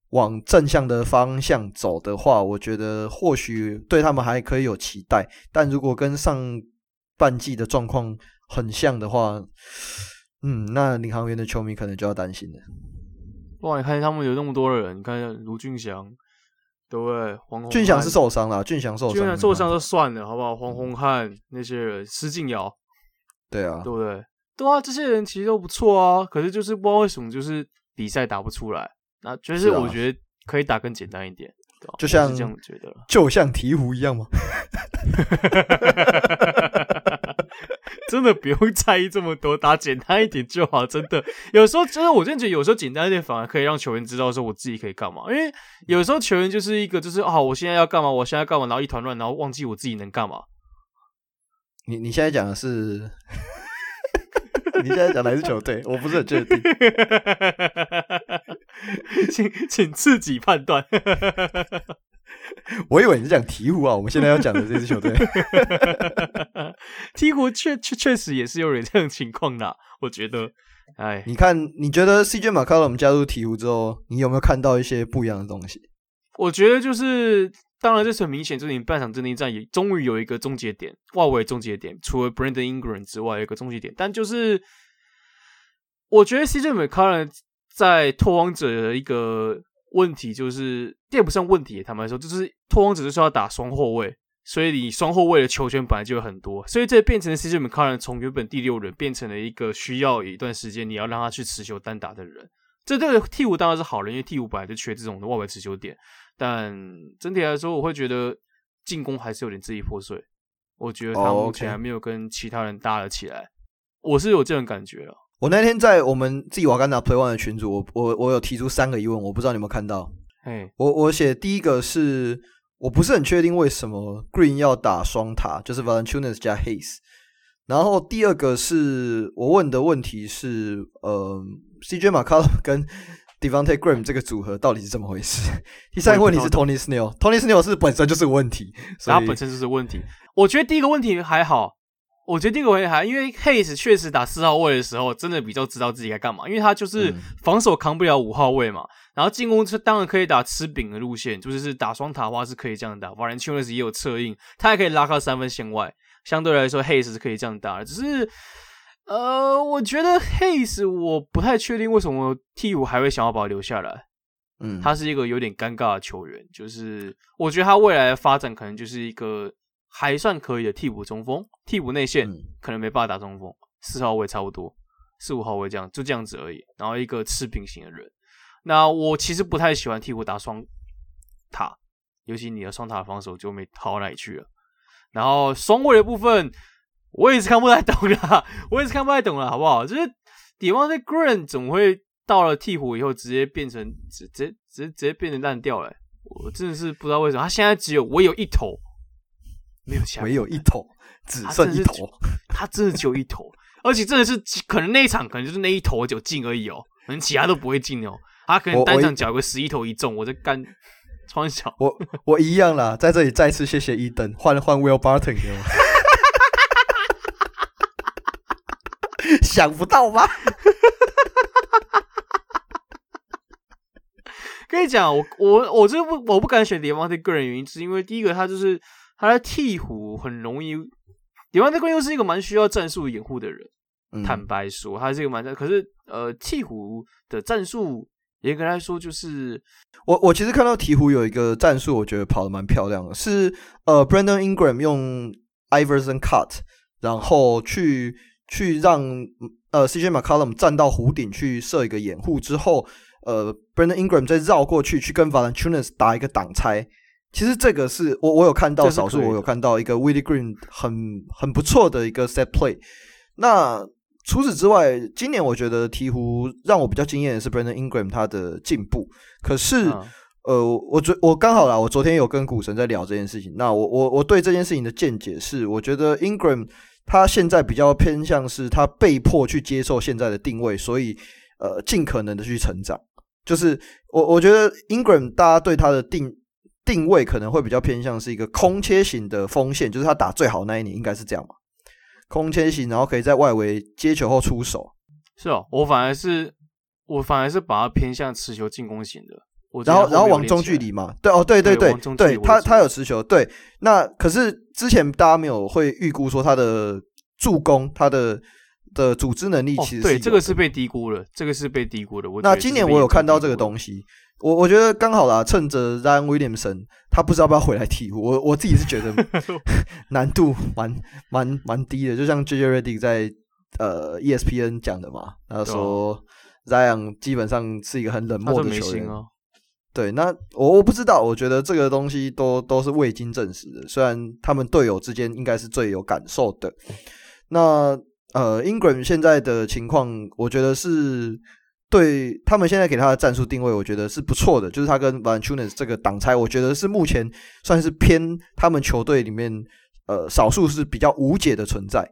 往正向的方向走的话，我觉得或许对他们还可以有期待。但如果跟上半季的状况，很像的话，嗯，那领航员的球迷可能就要担心了。哇，你看他们有那么多人，你看卢俊祥，对不对？黄俊祥是受伤了，俊祥受伤，俊祥受伤就算了，好不好？黄宏汉那些人，施晋尧，对啊，对不对？对啊，这些人其实都不错啊，可是就是不知道为什么，就是比赛打不出来。那就是我觉得可以打更简单一点，啊、就像这样觉得，就像鹈鹕一样吗？真的不用在意这么多，打简单一点就好。真的，有时候真的，我真的觉得有时候简单一点反而可以让球员知道说我自己可以干嘛。因为有时候球员就是一个就是啊，我现在要干嘛，我现在干嘛，然后一团乱，然后忘记我自己能干嘛。你你现在讲的是？你现在讲的还是球队？我不是很确定，请请自己判断。我以为你是讲鹈鹕啊，我们现在要讲的这支球队，鹈鹕确确确实也是有点这种情况的，我觉得。哎，你看，你觉得 CJ McCollum 加入鹈鹕之后，你有没有看到一些不一样的东西？我觉得就是，当然这是很明显，就是你半场阵地战也终于有一个终结点，外围终结点，除了 Brandon Ingram 之外，有一个终结点。但就是，我觉得 CJ McCollum 在拓荒者的一个。问题就是，这也不算问题。坦白说，就是拓荒者就是要打双后卫，所以你双后卫的球权本来就有很多，所以这变成了 CJ McCollum 从原本第六人变成了一个需要一段时间你要让他去持球单打的人。这对替补当然是好人，因为替补本来就缺这种的外围持球点。但整体来说，我会觉得进攻还是有点支离破碎。我觉得他目前还没有跟其他人搭了起来，我是有这种感觉啊。我那天在我们自己瓦甘达 Play One 的群组，我我我有提出三个疑问，我不知道你有没有看到。嘿，我我写第一个是，我不是很确定为什么 Green 要打双塔，就是 Valanciunas 加 Hayes。然后第二个是我问的问题是，呃，CJ McCollum 跟 Devante Graham 这个组合到底是怎么回事？第三个问题是 Tony Snell，Tony Snell 是本身就是个问题，他本身就是问题。我觉得第一个问题还好，我觉得第一个问题还因为 Hayes 确实打四号位的时候，真的比较知道自己该干嘛，因为他就是防守扛不了五号位嘛，嗯、然后进攻是当然可以打吃饼的路线，就是是打双塔的话是可以这样打。Valanciunas 也有策应，他还可以拉开三分线外，相对来说 Hayes 是可以这样打的，只是。呃，我觉得 Hayes 我不太确定为什么替补还会想要把他留下来。嗯，他是一个有点尴尬的球员，就是我觉得他未来的发展可能就是一个还算可以的替补中锋，替补内线可能没办法打中锋，四号位差不多，四五号位这样就这样子而已。然后一个吃饼型的人，那我其实不太喜欢替补打双塔，尤其你的双塔防守就没好哪里去了。然后双位的部分。我也是看不太懂啦，我也是看不太懂了，好不好？就是 Devonte Graham 怎么会到了替补以后直接变成直直直接直接变成烂掉了？我真的是不知道为什么，他现在只有我有一头，没有其他，唯有一头，只剩一头，他真的只有一头，而且真的是可能那一场可能就是那一头就进而已哦，可能其他都不会进哦，他可能单场缴个十一投一中，我在干穿小，我我一样啦，在这里再次谢谢伊登，换换 Will Barton 给我。想不到吧？跟你讲，我我我这不我不敢选 Devonte Graham 原因，是因为第一个他就是他在鹈鹕很容易，Devonte Graham 又是一个蛮需要战术掩护的人。嗯、坦白说，他是一个蛮可是呃鹈鹕的战术严格来说就是我我其实看到鹈鹕有一个战术，我觉得跑得蛮漂亮的，是呃 Brandon Ingram 用 Iverson cut，然后去。去让呃 CJ McCollum 站到弧顶去设一个掩护之后，呃 Brandon Ingram 再绕过去去跟 Valanciunas 打一个挡拆。其实这个是我我有看到少数，我有看到一个 Willie Green 很很不错的一个 set play。那除此之外，今年我觉得鹈鹕让我比较惊艳的是 Brandon Ingram 他的进步。可是、嗯、呃，我昨我刚好啦，我昨天有跟股神在聊这件事情。那我我我对这件事情的见解是，我觉得 Ingram。他现在比较偏向是，他被迫去接受现在的定位，所以呃，尽可能的去成长。就是我我觉得 Ingram 大家对他的定定位可能会比较偏向是一个空切型的锋线，就是他打最好那一年应该是这样嘛，空切型，然后可以在外围接球后出手。是哦，我反而是我反而是把它偏向持球进攻型的。然后然后往中距离嘛，对哦，对对对，对，对他他有持球，对。那可是之前大家没有会预估说他的助攻，他的的组织能力其实对这个是被低估了，这个是被低估的。那今年我有看到这个东西，我我觉得刚好啦，趁着 Zion Williamson 他不知道要不要回来替补，我我自己是觉得 难度蛮蛮蛮低的，就像 JJ Redick 在呃 ESPN 讲的嘛，他说 Zion 基本上是一个很冷漠的球员。对，那我我不知道，我觉得这个东西都都是未经证实的。虽然他们队友之间应该是最有感受的。那呃，Ingram 现在的情况，我觉得是对他们现在给他的战术定位，我觉得是不错的。就是他跟 Valanciunas 这个挡拆，我觉得是目前算是偏他们球队里面呃少数是比较无解的存在。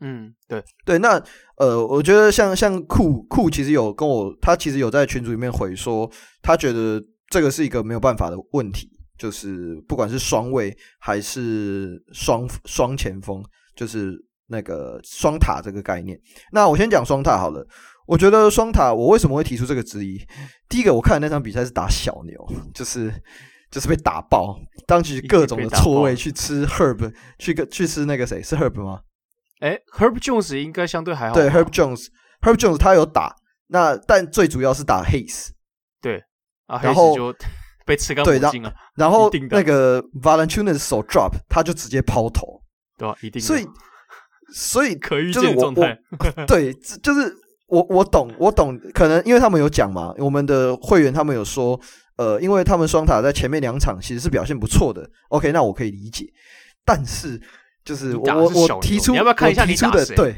嗯，对对，那呃，我觉得像像库库其实有跟我，他其实有在群组里面回说，他觉得这个是一个没有办法的问题，就是不管是双卫还是双双前锋，就是那个双塔这个概念。那我先讲双塔好了，我觉得双塔，我为什么会提出这个质疑？第一个，我看的那场比赛是打小牛，就是就是被打爆，当时各种的错位去吃 Herb，去个去吃那个谁是 Herb 吗？哎，Herb Jones 应该相对还好。对，Herb Jones，Herb Jones 他有打，那但最主要是打 Hayes。对，啊，然后就 被吃干抹净了。然后那个 Valanciunas 手 drop，他就直接抛投。对啊，一定。所以，所以可预见状态。对，就是我我懂我懂，可能因为他们有讲嘛，我们的会员他们有说，呃，因为他们双塔在前面两场其实是表现不错的。OK，那我可以理解，但是。就是我我我提出，你要不要看一下你打的？对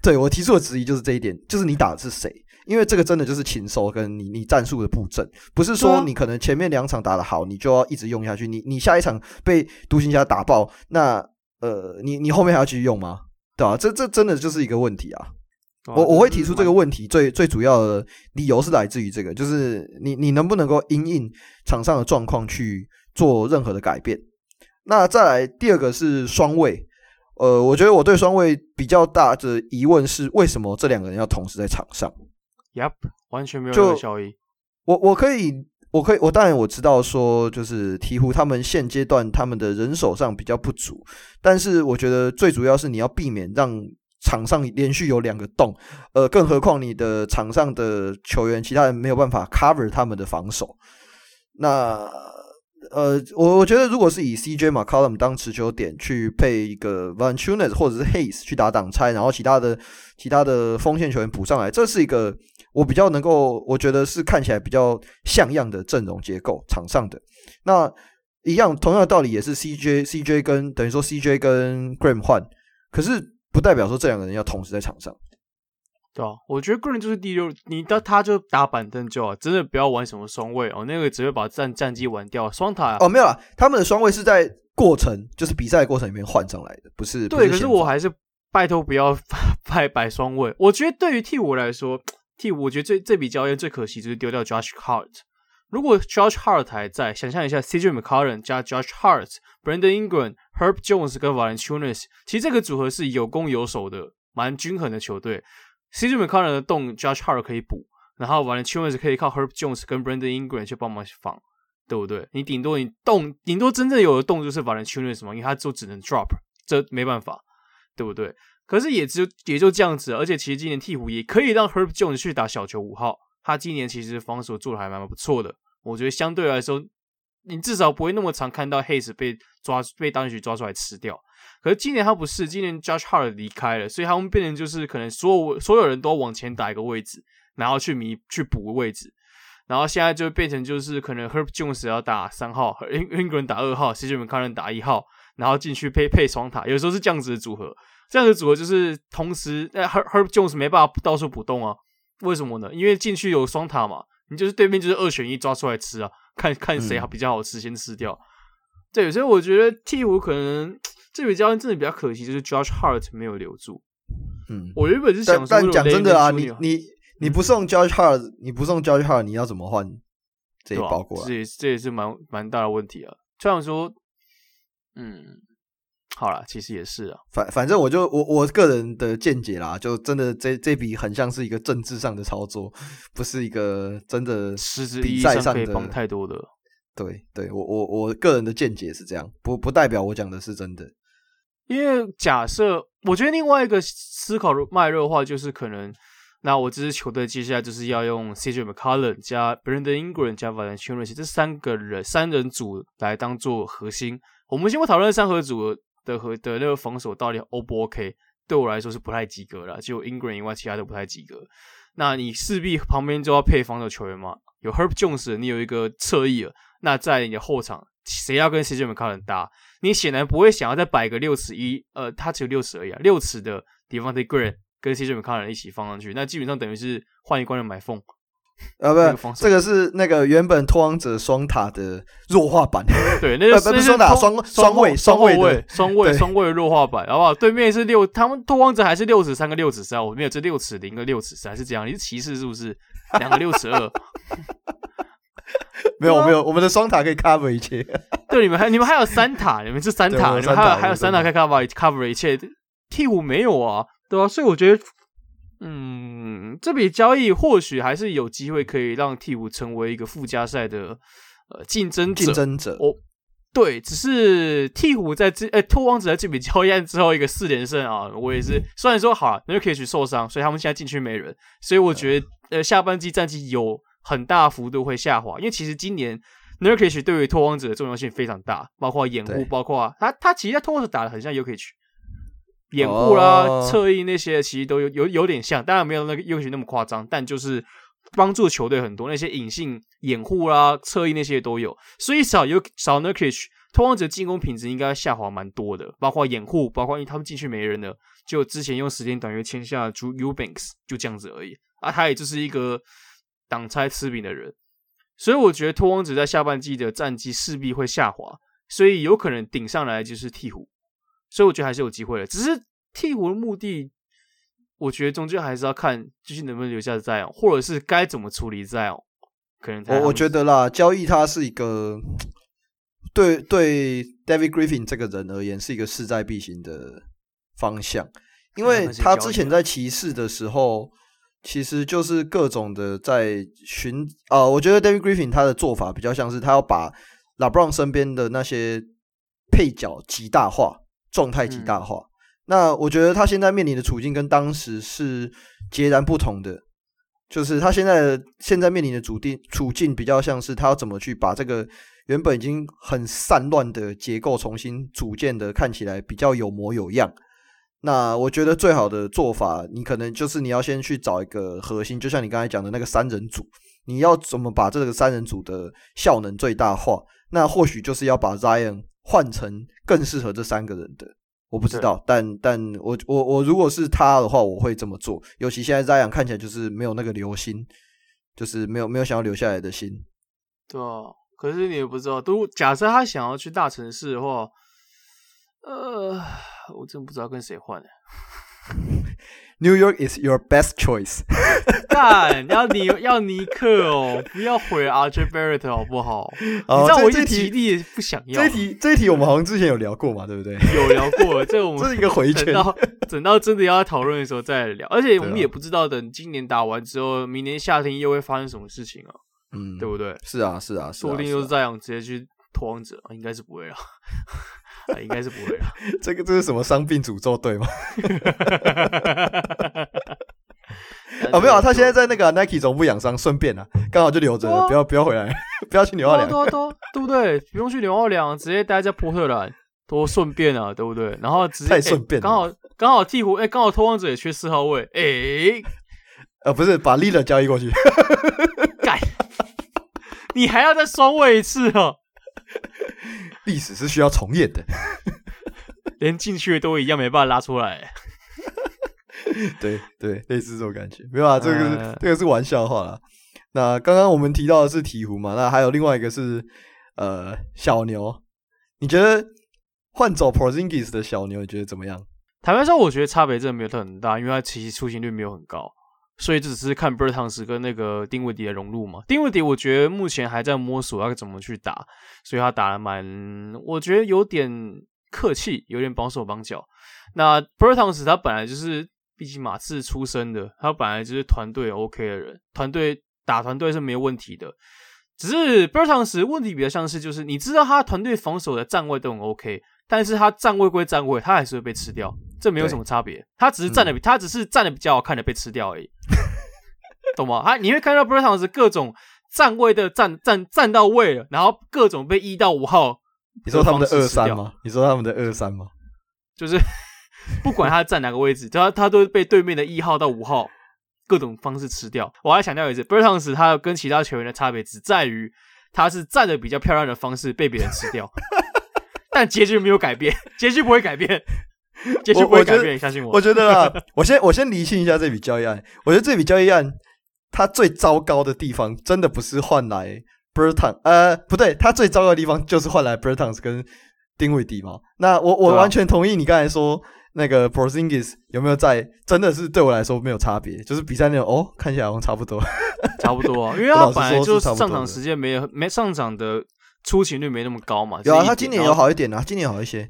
对，我提出的质疑就是这一点，就是你打的是谁？因为这个真的就是禽兽跟你你战术的布阵，不是说你可能前面两场打得好，你就要一直用下去。你你下一场被独行侠打爆，那呃，你你后面还要继续用吗？对吧？这这真的就是一个问题啊。我我会提出这个问题，最最主要的理由是来自于这个，就是你你能不能够因应场上的状况去做任何的改变？那再来第二个是双位，呃，我觉得我对双位比较大的疑问是，为什么这两个人要同时在场上？Yep，完全没有效益。我我可以，我可以，我当然我知道说，就是鹈鹕他们现阶段他们的人手上比较不足，但是我觉得最主要是你要避免让场上连续有两个洞，呃，更何况你的场上的球员其他人没有办法 cover 他们的防守，那。呃，我我觉得如果是以 CJ McCollum 当持球点去配一个 Valanciunas 或者是 Hayes 去打挡拆，然后其他的其他的锋线球员补上来，这是一个我比较能够，我觉得是看起来比较像样的阵容结构。场上的那一样，同样的道理也是 CJ CJ 跟等于说 CJ 跟 Graham 换，可是不代表说这两个人要同时在场上。对啊，我觉得个人就是第六，你的他就打板凳就好，真的不要玩什么双位哦，那个只会把战战绩玩掉。双塔哦，没有啊，他们的双位是在过程，就是比赛过程里面换上来的，不是？对，是可是我还是拜托不要 摆摆双位。我觉得对于鵜鹕来说，鵜鹕我觉得这这笔交易最可惜就是丢掉 Josh Hart。如果 Josh Hart 还在，想象一下 CJ McCollum 加 Josh Hart、Brandon Ingram、Herb Jones 跟 Valanciunas，其实这个组合是有攻有守的，蛮均衡的球队。CJ McCollum 的洞，Josh Hart 可以补，然后 Valanciunas 可以靠 Herb Jones 跟 Brandon Ingram 去帮忙防，对不对？你顶多你洞，顶多真正有的洞就是 Valanciunas 嘛，因为他就只能 drop，这没办法，对不对？可是也只有也就这样子，而且其实今年鵜鹕也可以让 Herb Jones 去打小球五号，他今年其实防守做的还蛮不错的，我觉得相对来说，你至少不会那么常看到 Hayes 被抓被当局抓出来吃掉。可是今年他不是，今年 Josh Hart 离开了，所以他们变成就是可能所有所有人都往前打一个位置，然后去弥去补位置，然后现在就变成就是可能 Herb Jones 要打三号，Ingram 打二号，CJ McCollum 打一号，然后进去配配双塔，有时候是这样子的组合，这样的组合就是同时，呃，Her- Herb Jones 没办法到处补洞啊，为什么呢？因为进去有双塔嘛，你就是对面就是二选一抓出来吃啊，看看谁好比较好吃，先吃掉。对，所以我觉得鹈鹕可能。这笔交易真的比较可惜，就是 Josh Hart 没有留住。嗯，我原本是想说，但讲真的啊，你你你不送 Josh Hart，你不送 Josh Hart，你要怎么换这一包过来？这也这也是蛮蛮大的问题啊。虽然说，嗯，好了，其实也是啊。反反正我就我我个人的见解啦，就真的这这笔很像是一个政治上的操作，不是一个真的实质比赛上可以帮太多的。对对，我我我个人的见解是这样，不不代表我讲的是真的。因为假设，我觉得另外一个思考脉络的话，就是可能，那我这支球队接下来就是要用 CJ McCollum 加 Brandon Ingram 加 Valanciunas 这三个人三人组来当做核心。我们先不讨论三合组的和的那个防守到底 O 不 OK，对我来说是不太及格了，就 Ingram 以外，其他都不太及格。那你势必旁边就要配防守球员嘛，有 Herb Jones，你有一个侧翼了，那在你的后场。谁要跟 CJ McCollum 搭？你显然不会想要再摆个六尺一，呃，他只有六尺而已啊，六尺的 Devonte' Graham 跟 CJ McCollum 一起放上去，那基本上等于是换一关人买凤。啊，不是，这个是那个原本拓荒者双塔的弱化版。对，那 个不是双塔，双双位，双卫，双位，双卫的弱化版，好不好？对面是六，他们拓荒者还是六尺三个六尺三，我没有这六尺零个六尺三是这样，你是骑士是不是？两个六尺二。没有，没有，我们的双塔可以 cover 一切。对，你们还你们还有三塔，你们是三塔，你们还有还有三塔可以 cover cover 一切。鵜鹕没有啊，对吧？所以我觉得，嗯，这笔交易或许还是有机会可以让鵜鹕成为一个附加赛的呃竞争者。竞争者，哦，对，只是鵜鹕在这，呃，拓荒者在这笔交易案之后一个四连胜啊，我也是。虽然说好了，Nurkic 受伤，所以他们现在禁区没人，所以我觉得呃下半季战绩有。很大幅度会下滑，因为其实今年 Nurkic 对于拓荒者的重要性非常大，包括掩护，包括他他其实在拓荒者打的很像 Nurkic 掩护啦、侧翼那些其实都有有有点像，当然没有那个 Nurkic 那么夸张，但就是帮助球队很多，那些隐性掩护啦、侧翼那些都有，所以少有少 Nurkic 拓荒者进攻品质应该下滑蛮多的，包括掩护，包括因为他们进去没人了，就之前用时间短约签下 Drew Eubanks 就这样子而已，啊，他也就是一个。挡拆吃饼的人，所以我觉得拓荒者在下半季的战绩势必会下滑，所以有可能顶上来就是鹈鹕，所以我觉得还是有机会的。只是鵜鹕的目的我觉得终究还是要看继续能不能留下在哦，或者是该怎么处理在哦。可能我我觉得啦，交易他是一个对对 David Griffin 这个人而言是一个势在必行的方向，因为他之前在骑士的时候，其实就是各种的在寻啊、呃，我觉得 David Griffin 他的做法比较像是他要把 LeBron 身边的那些配角极大化，状态极大化。嗯、那我觉得他现在面临的处境跟当时是截然不同的。就是他现在的现在面临的处境处境比较像是他要怎么去把这个原本已经很散乱的结构重新组建的看起来比较有模有样。那我觉得最好的做法，你可能就是你要先去找一个核心，就像你刚才讲的那个三人组，你要怎么把这个三人组的效能最大化？那或许就是要把 Zion 换成更适合这三个人的。我不知道，但但我我我如果是他的话，我会这么做。尤其现在 Zion 看起来就是没有那个留心，就是没有没有想要留下来的心。对啊，可是你也不知道，都假设他想要去大城市的话，呃，我真不知道跟谁换。New York is your best choice 干。干要尼要尼克哦，不要毁 RJ Barrett 好不好？哦、你知道我一提也不想要。这一题这一题我们好像之前有聊过嘛，对不对？有聊过，这我们 这是一个回圈。等到等到真的要讨论的时候再聊。而且我们也不知道，等今年打完之后，明年夏天又会发生什么事情啊？嗯，对不对？是啊，是啊，说不定又是这样直接去拓荒者，应该是不会了。啊、应该是不会了。这个这是什么伤病诅咒对吗？啊，没有啊，他现在在那个 Nike 总部养伤，顺便啊，刚好就留着不要不要回来，不要去纽奥良，对对不对？不用去纽奥良，直接待在波特兰，多顺便啊，对不对？然后直接 太顺便了，刚、欸、好刚好鹈鹕，哎，刚好拓荒者也缺四号位，哎、欸，呃，不是把 Lillard 交易过去，干，你还要再双位一次哦。历史是需要重演的，连进去的都一样，没办法拉出来。对对，类似这种感觉，没有啊，这个是、呃、这个是玩笑话啦。那刚刚我们提到的是鹈鹕嘛，那还有另外一个是呃小牛。你觉得换走 Porzingis 的小牛，你觉得怎么样？坦白说，我觉得差别真的没有很大，因为他其实出勤率没有很高。所以这只是看 Bertans 跟那个丁威迪的融入嘛。丁威迪我觉得目前还在摸索要怎么去打，所以他打的蛮，我觉得有点客气，有点绑手绑脚。那 Bertans 他本来就是毕竟马刺出身的，他本来就是团队 OK 的人，团队打团队是没有问题的。只是 Bertans 问题比较像是就是你知道他团队防守的站位都很 OK，但是他站位归站位，他还是会被吃掉。这没有什么差别，他只是站的比、嗯、他只是站的比较好看的被吃掉而已，懂吗？他你会看到 Bertons 各种站位的站站站到位了，然后各种被一到五号，你说他们的二三吗？你说他们的二三吗？就是不管他站哪个位置，他他都被对面的一号到五号各种方式吃掉。我还强调一次，Bertons 他跟其他球员的差别只在于他是站的比较漂亮的方式被别人吃掉，但结局没有改变，结局不会改变。结局不会改变，相信我。我觉得啊，我先我先厘清一下这笔交易案。我觉得这笔交易案，它最糟糕的地方，真的不是换来 Bertans，呃，不对，它最糟糕的地方就是换来 Bertans 跟丁伟迪嘛。那我我完全同意你刚才说那个 Porzingis 有没有在，真的是对我来说没有差别，就是比赛内容哦，看起来好像差不多，差不多啊，因为他本来就上场时间没有没上场的出勤率没那么高嘛。有啊，他今年有好一点啊，今年好一些。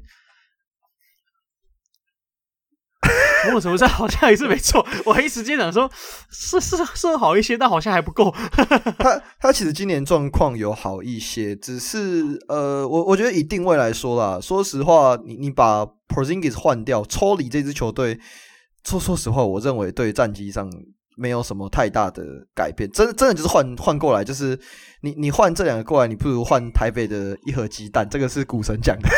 某种程度上好像也是没错，我一时间想说，是是是好一些，但好像还不够。他他其实今年状况有好一些，只是呃，我我觉得以定位来说啦，说实话，你你把 Porzingis 换掉，抽离这支球队，说说实话，我认为对战绩上没有什么太大的改变。真真的就是换换过来，就是你你换这两个过来，你不如换台北的一盒鸡蛋，这个是股神讲的。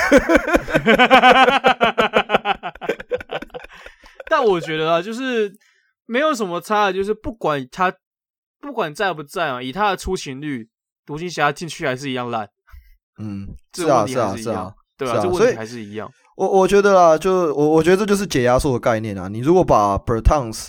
但我觉得啊，就是没有什么差，就是不管他不管在不在啊，以他的出勤率，独行侠进去还是一样烂。嗯，是啊，是啊，是啊，对啊，这问题还是一样。我我觉得啊，就我我觉得这就是解压缩的概念啊。你如果把 Bertans，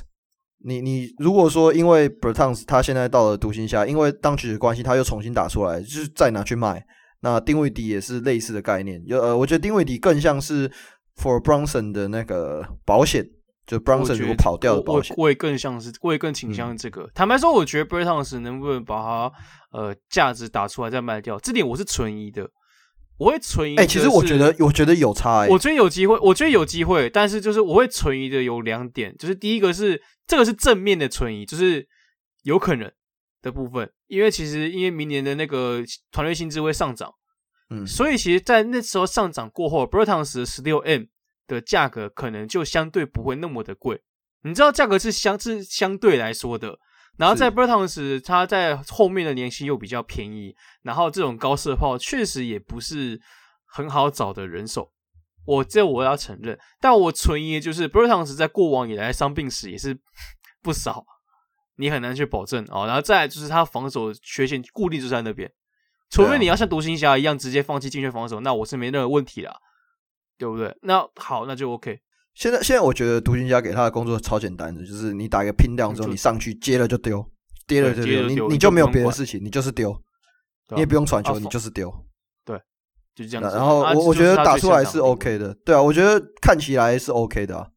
你你如果说因为 Bertans 他现在到了独行侠，因为当局的关系，他又重新打出来，就是再拿去卖。那丁威迪也是类似的概念。有呃，我觉得丁威迪更像是 For Bronson 的那个保险。就 Brunson 如果跑掉的保险，我也更像是，我也更倾向于这个。嗯、坦白说，我觉得 Bertons 能不能把它呃价值打出来再卖掉，这点我是存疑的。我会存疑。哎、欸，其实我觉得，我觉得有差、欸。我觉得有机会，我觉得有机会，但是就是我会存疑的有两点，就是第一个是这个是正面的存疑，就是有可能的部分，因为其实因为明年的那个团队薪资会上涨，嗯，所以其实，在那时候上涨过后，Bertans 的十六 M。的价格可能就相对不会那么的贵，你知道价格是相是相对来说的，然后在 Bertons 他在后面的年薪又比较便宜，然后这种高射炮确实也不是很好找的人手，我这我要承认，但我存疑就是 Bertons 在过往以来伤病史也是不少，你很难去保证哦，然后再来就是他防守缺陷固定就在那边，除非你要像独行侠一样直接放弃进圈防守，那我是没任何问题啦。对不对？那好，那就 OK。现在现在我觉得独行侠给他的工作超简单的，就是你打一个拼量之后，你上去接了就丢，接了就丢，你你就没有别的事情，你就是丢，你也不用传球，你就是丢。对，就这样。然后我我觉得打出来是 OK 的，对啊，我觉得看起来是 OK 的。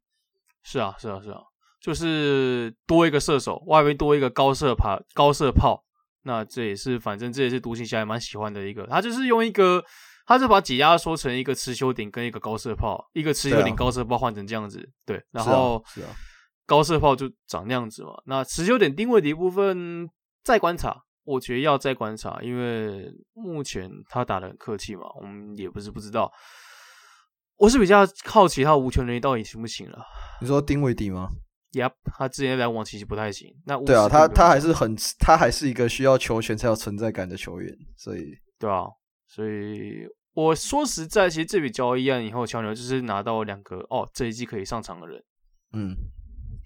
是啊，是啊，是啊，就是多一个射手，外围多一个高射炮，高射炮。那这也是，反正这也是独行侠也蛮喜欢的一个，他就是用一个。他是把解压缩成一个持球点跟一个高射炮，一个持球点高射炮换成这样子，对，啊、对，然后是啊，高射炮就长那样子嘛。那持球点定位的一部分再观察，我觉得要再观察，因为目前他打的很客气嘛，我们也不是不知道。我是比较好奇他无球能力到底行不行了。你说丁威迪吗？Yep，他之前来往其实不太行。那对啊，他他还是很他还是一个需要球权才有存在感的球员，所以对啊。所以我说实在，其实这笔交易案以后，小牛就是拿到两个哦，这一季可以上场的人，嗯，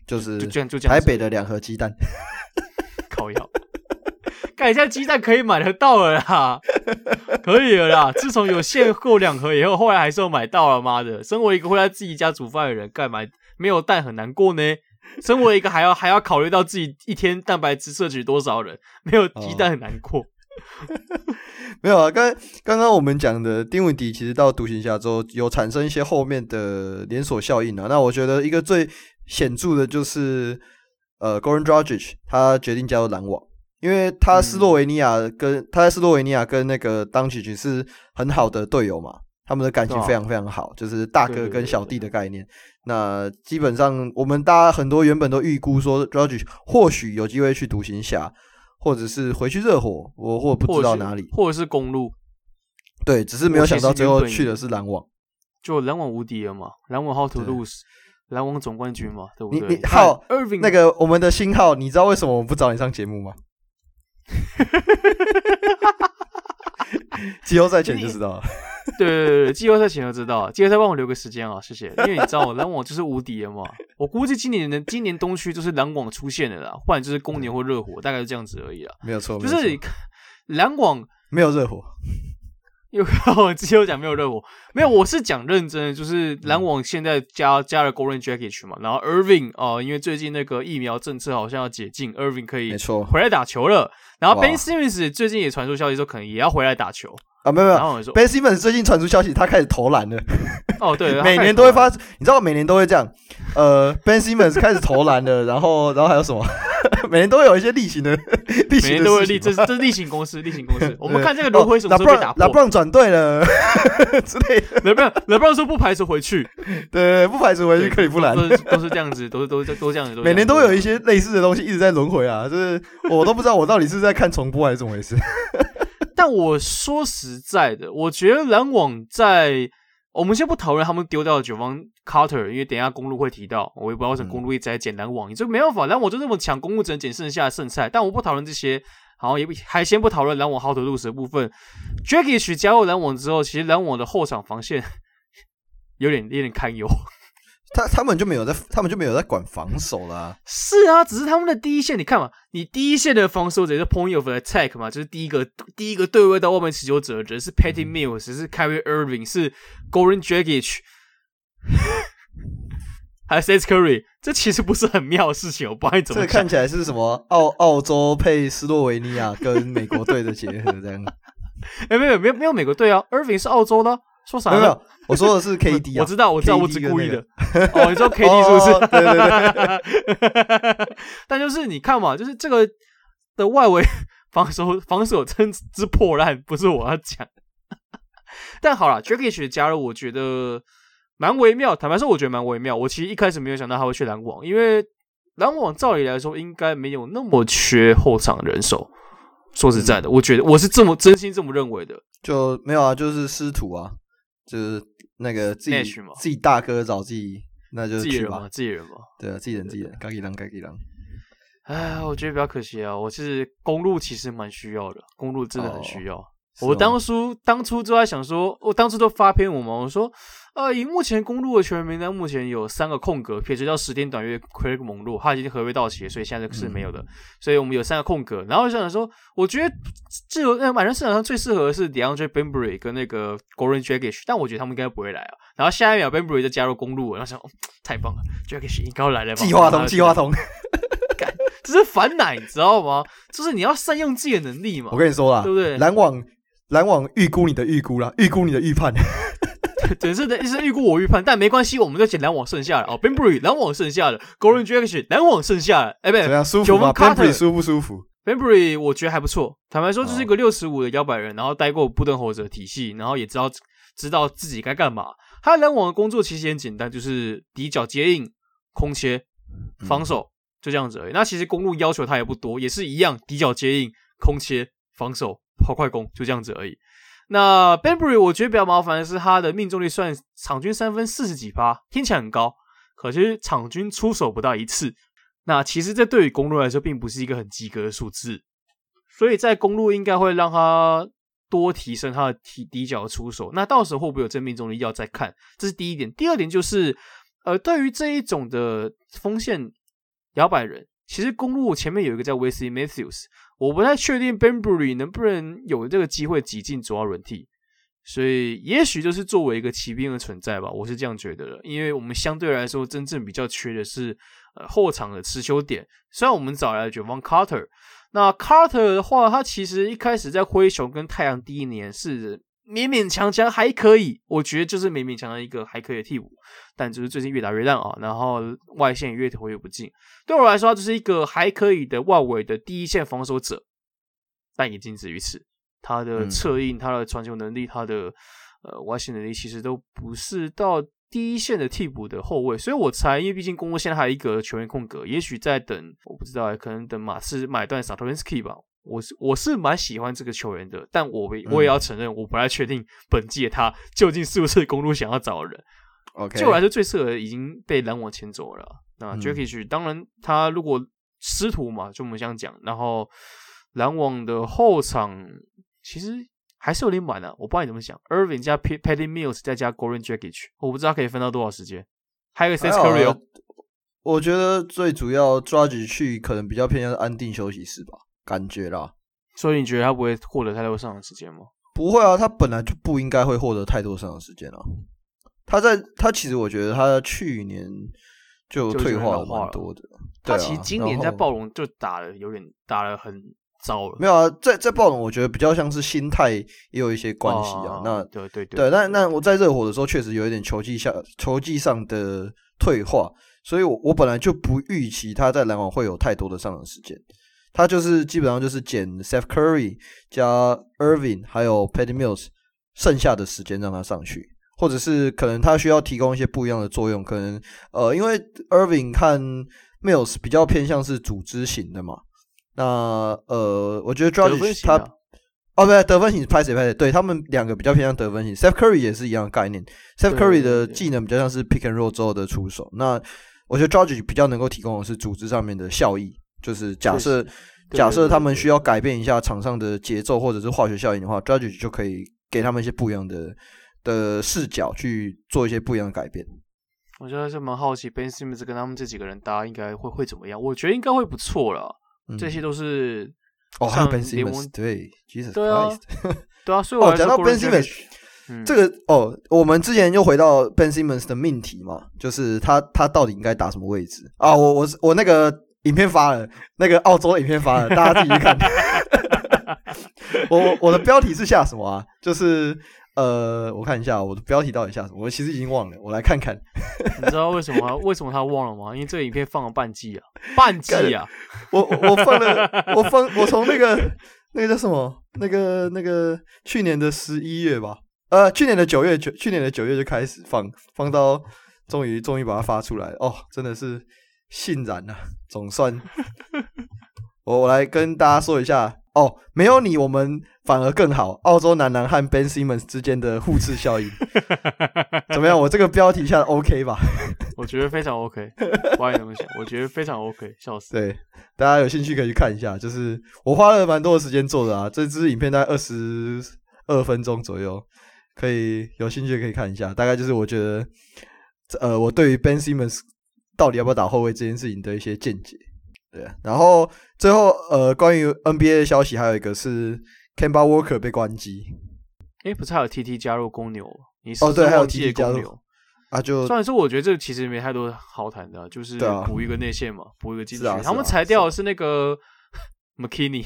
就是就这样，就这样。台北的两盒鸡蛋，靠腰，看一下鸡蛋可以买得到了啦，可以了啦。自从有限购两盒以后，后来还是有买到了。妈的，身为一个会在自己家煮饭的人，干嘛没有蛋很难过呢？身为一个还要还要考虑到自己一天蛋白质摄取多少人，没有鸡蛋很难过。没有啊，刚刚刚我们讲的丁文迪其实到独行侠之后有产生一些后面的连锁效应啊。那我觉得一个最显著的就是呃，Goran Dragic 他决定加入篮网，因为他斯洛维尼亚跟、他在斯洛维尼亚跟那个 Doncic 是很好的队友嘛，他们的感情非常非常好，就是大哥跟小弟的概念。那基本上我们大家很多原本都预估说 Dragic 或许有机会去独行侠。或者是回去热火，我或不知道哪里，或者是公路，对，只是没有想到最后去的是篮网，就篮网无敌了嘛，篮网 how to lose，篮网总冠军嘛，对不对？你你号 Irving 那个我们的新号，你知道为什么我们不找你上节目吗？季后赛前就知道了。对对对，季后赛前就知道，季后赛帮我留个时间啊，谢谢。因为你知道，篮网就是无敌的嘛。我估计今年的今年东区就是篮网出现的啦，不然就是公牛或热火，大概是这样子而已啦。没有错，就是篮网没有热火，有我之前有讲没有热火，没有，我是讲认真的，就是篮网现在加加了 Golden Jacket 嘛，然后 Irving 哦、呃，因为最近那个疫苗政策好像要解禁，Irving 可以没错回来打球了。然后 Ben Simmons 最近也传出消息说，可能也要回来打球。啊，没有没有，Ben Simmons 最近传出消息，他开始投篮了。哦，对，每年都会发，你知道，每年都会这样。呃，Ben Simmons 开始投篮了，然后，然后还有什么？每年都会有一些例行的，例行都会例，这是这是例行公司，例行公司。我们看这个轮回什么时候被打破？LeBron 转队了之类的。LeBron，LeBron 说不排除回去，对，不排除回去克里夫兰，都是这样子，都是都是都这样子。每年都有一些类似的东西一直在轮回啊，就是我都不知道我到底是在看重播还是怎么回事。但我说实在的，我觉得篮网在我们先不讨论他们丢掉的九方 Carter，因为等一下公路会提到，我也不知道为什么公路一直在捡篮网，你这没办法，篮网就这么抢，公路只能捡剩下的剩菜。但我不讨论这些，好，也不还先不讨论篮网 how to lose 的部分。Dragic 加入篮网之后，其实篮网的后场防线 有点有点堪忧。他他们就没有在，他们就没有在管防守啦、啊。是啊，只是他们的第一线，你看嘛，你第一线的防守者是 point of attack 嘛，就是第一个第一个对位到外面持球者的人是 Patty Mills，是 Kyrie Irving，是 Goran Dragic，还有 Seth Curry，这其实不是很妙的事情，我不知道你怎么。这看起来是什么澳澳洲配斯洛维尼亚跟美国队的结合这样？哎、欸，没有没有没有美国队啊，Irving 是澳洲的。说啥？没有，我说的是 KD 啊。我知道，我知道，我只故意的。哦，你说 KD 是不是？对对对。但就是你看嘛，就是这个的外围 防守防守真之破烂，不是我要讲。但好了，Dragic 的加入，我觉得蛮微妙。坦白说，我觉得蛮微妙。我其实一开始没有想到他会去篮网，因为篮网照理来说应该没有那么缺后场人手。说实在的，我觉得我是这么真心这么认为的。就没有啊，就是师徒啊，就是那个自己自己大哥找自己，那就是自己人嘛，自己人嘛。对啊，自己人自己人，该给狼该给狼。哎，我觉得比较可惜啊。我是公路，其实蛮需要的，公路真的很需要。我当初当初就在想说，我当初都发篇文嘛，我说，呃，以目前公路的球员名单，目前有三个空格，撇除掉十天短约 Craig 蒙路，他已经合约到期了，所以现在是没有的。嗯、所以我们有三个空格，然后我想说，我觉得自由那反正市场上最适合的是 DeAndre Bembry 跟那个 Goran Dragic，但我觉得他们应该不会来啊。然后下一秒 Bembry 就加入公路，然后想，哦，太棒了，Dragic 应该要来了吧？计划通，计划通，干，这是反奶，你知道吗？就是你要善用自己的能力嘛。我跟你说啦，对不对？篮网。篮网预估你的预估啦，预估你的预判，对，是的，是预估我预判，但没关系，我们就捡篮网剩下的哦，Bembry 篮网剩下的，Goran Dragic 篮网剩下的，哎，不对，怎么样？舒服吗？Bembry 舒不舒服？Bembry 我觉得还不错，坦白说，就是一个六十五的摇摆人，然后待过布登侯泽体系，然后也知道知道自己该干嘛。他篮网的工作其实很简单，就是底角接应、空切、防守，就这样子而已。那其实公路要求他也不多，也是一样，底角接应、空切、防守。跑快攻就这样子而已。那 Benbury 我觉得比较麻烦的是他的命中率算场均三分四十几趴，听起来很高，可是场均出手不到一次。那其实这对于公路来说并不是一个很及格的数字，所以在公路应该会让他多提升他的底底角的出手。那到时候会不会有这命中率要再看，这是第一点。第二点就是，呃，对于这一种的锋线摇摆人。其实公路前面有一个叫 Wesley Matthews，我不太确定 Benbury 能不能有这个机会挤进主要轮替，所以也许就是作为一个骑兵的存在吧，我是这样觉得的。因为我们相对来说真正比较缺的是呃后场的持球点，虽然我们找来了 Jevon Carter，那 Carter 的话，他其实一开始在灰熊跟太阳第一年是。勉勉强强还可以，我觉得就是勉勉强强一个还可以的替补，但就是最近越打越烂啊，然后外线越投越不进。对我来说，他就是一个还可以的外围的第一线防守者，但也仅止于此。他的策应、他的传球能力、他的呃外线能力，其实都不是到第一线的替补的后卫。所以我猜，因为毕竟公鹿现在还有一个球员空格，也许在等，我不知道，可能等马刺买断 Satoransky 吧。我是我是蛮喜欢这个球员的，但我我也要承认，我不太确定本季的他究竟是不是公路想要找的人。OK，就我来说最适合已经被篮网签走了。那 Jackie 去当然他如果师徒嘛，就我们这样讲。然后篮网的后场其实还是有点满的，我不知道你怎么想。Irving 加 Patty Mills 再加 Goran Dragic，我不知道可以分到多少时间。还有一个 Seth Curry，我觉得最主要 Dragic 去可能比较偏向安定休息室吧。感觉啦，所以你觉得他不会获得太多上场时间吗？不会啊，他本来就不应该会获得太多上场时间啊。他在他其实我觉得他去年就退化了蛮多的。他其实今年在暴龙就打了有点打了很糟了。没有啊，在在暴龙我觉得比较像是心态也有一些关系啊。那对对对，对，但那我在热火的时候确实有一点球技下球技上的退化，所以我我本来就不预期他在篮网会有太多的上场时间。他就是基本上就是捡 Seth Curry 加 Irving 还有 Patty Mills 剩下的时间让他上去，或者是可能他需要提供一些不一样的作用，可能呃因为 Irving 看 Mills 比较偏向是组织型的嘛，那呃我觉得 Dragic 他哦不对，得分型拍谁拍谁，对他们两个比较偏向得分型，Seth Curry 也是一样的概念，Seth Curry 的技能比较像是 Pick and Roll 之后的出手，那我觉得 Dragic 比较能够提供的是组织上面的效益。就是假设假设他们需要改变一下场上的节奏或者是化学效应的话，Dragic 就可以给他们一些不一样的的视角去做一些不一样的改变。我觉得是蛮好奇，Ben Simmons 跟他们这几个人搭应该会会怎么样？我觉得应该会不错了。嗯、这些都是哦，还有 Ben Simmons 对，Jesus 对啊，对啊。所以我，讲到 Ben Simmons，、嗯、这个哦，我们之前又回到 Ben Simmons 的命题嘛，就是他他到底应该打什么位置啊？我我我那个。影片发了，那个澳洲影片发了，大家自己去看。我我的标题是下什么啊？就是呃，我看一下我的标题到底下什么，我其实已经忘了，我来看看。你知道为什么 为什么他忘了吗？因为这个影片放了半季啊，半季啊！我我放了，我放我从那个那个叫什么，那个那个去年的十一月吧，呃，去年的九月九，去年的九月就开始放，放到终于终于把它发出来哦，真的是欣然啊，总算。我我来跟大家说一下哦，没有你我们反而更好。澳洲男篮和 Ben Simmons 之间的互斥效应 怎么样？我这个标题下的 OK 吧？我觉得非常 OK。我也这么想，我觉得非常 OK，笑死。对，大家有兴趣可以去看一下。就是我花了蛮多的时间做的啊，这支影片大概二十二分钟左右，可以有兴趣可以看一下。大概就是我觉得，呃，我对于 Ben Simmons 到底要不要打后卫这件事情的一些见解。对，然后最后呃，关于 NBA 的消息还有一个是 Kemba Walker 被关机。哎，不是还有 TT 加入公牛？你哦对，还有 TT 加入啊，就虽然说我觉得这个其实没太多好谈的，就是补一个内线嘛，补一个进去。他们裁掉的是那个 McKinney，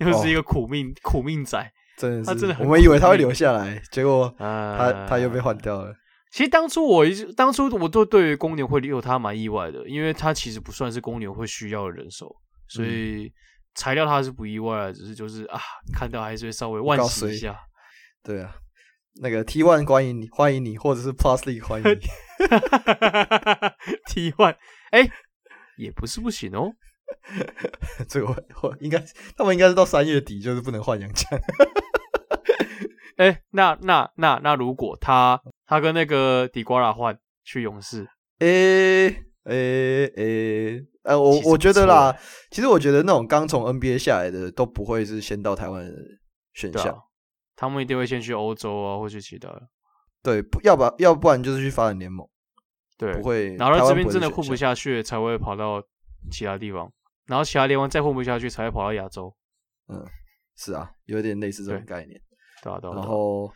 又是一个苦命苦命仔，真的是，他真的很。我们以为他会留下来，结果他他又被换掉了。其实当初我一直当初我都对于公牛会留他蛮意外的，因为他其实不算是公牛会需要的人手，所以裁掉他是不意外的，只是就是啊，看到还是会稍微惋惜一下。对啊，那个 T One 欢迎你，欢迎你，或者是 Plus League 欢迎你。T One 哎，也不是不行哦。这个应该他们应该是到三月底就是不能换洋将。哎，那那那那如果他。他跟那个迪瓜拉换去勇士，诶诶诶，呃，我我觉得啦，其实我觉得那种刚从 NBA 下来的都不会是先到台湾的选项，啊，他们一定会先去欧洲啊，或去其他的。对，要不要不然就是去发展联盟，对，不会。然后这边真的混不下去，才会跑到其他地方，然后其他联盟再混不下去，才会跑到亚洲。嗯，是啊，有点类似这种概念。对啊，对啊，然后。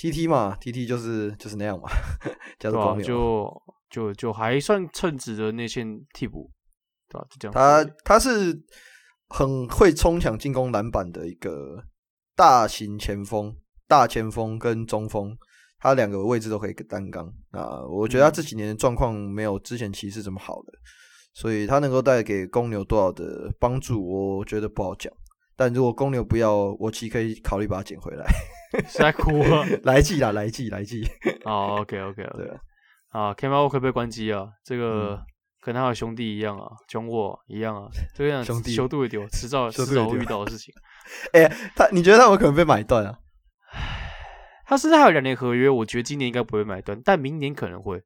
T T 嘛，T T 就是就是那样嘛，叫做光就就就还算称职的内线替补，对吧？就这样。他他是很会冲抢进攻篮板的一个大型前锋，大前锋跟中锋，他两个位置都可以担纲啊。我觉得他这几年的状况没有之前骑士这么好的，所以他能够带给公牛多少的帮助，我觉得不好讲。但如果公牛不要，我其实可以考虑把它捡回来。是在哭啊！来季啦，来季，来季。哦，OK，OK，对啊，Kemba Walker 被关机啊，这个跟他的兄弟一样啊，囧我一样啊，这样兄弟修度会丢，迟早迟早会遇到的事情。哎，他你觉得他有可能被买断啊？他现在还有两年合约，我觉得今年应该不会买断，但明年可能会。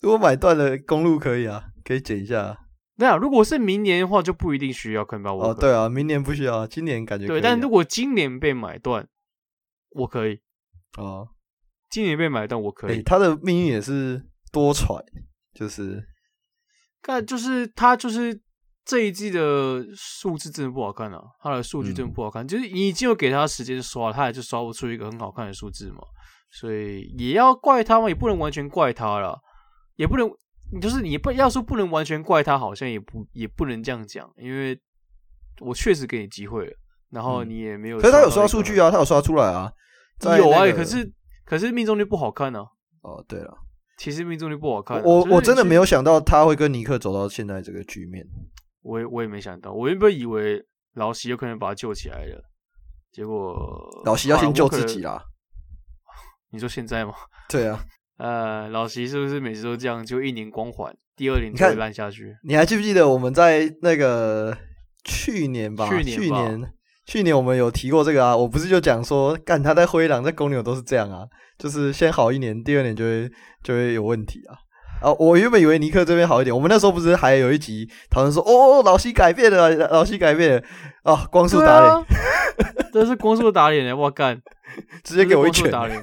如果买断了，公路可以啊，可以捡一下。那如果是明年的话，就不一定需要 Kemba Walker。哦，对啊，明年不需要，今年感觉对。但如果今年被买断。我可以哦，今年被买断，我可以。他的命运也是多舛，就是，看，就是他就是这一季的数字真的不好看啊，他的数据真的不好看，嗯、就是你已经有给他时间刷，他也是刷不出一个很好看的数字嘛，所以也要怪他嘛，也不能完全怪他了，也不能，就是你不要说不能完全怪他，好像也不也不能这样讲，因为我确实给你机会了，然后你也没有，可是他有刷数据啊，他有刷出来啊。有啊，可是可是命中率不好看呢。哦，对了，其实命中率不好看。我我真的没有想到他会跟尼克走到现在这个局面。我也我也没想到，我原本以为老西有可能把他救起来了，结果老西要先救自己啦。你说现在吗？对啊。呃，老西是不是每次都这样？就一年光环，第二年就会烂下去？你还记不记得我们在那个去年吧？去年。去年去年我们有提过这个啊，我不是就讲说，干他在灰狼在公牛都是这样啊，就是先好一年，第二年就会就会有问题啊。啊，我原本以为尼克这边好一点，我们那时候不是还有一集讨论说，哦，老西改变了，老西改变了啊，光速打脸，这、啊、是光速打脸的，我干，直接给我一拳打脸，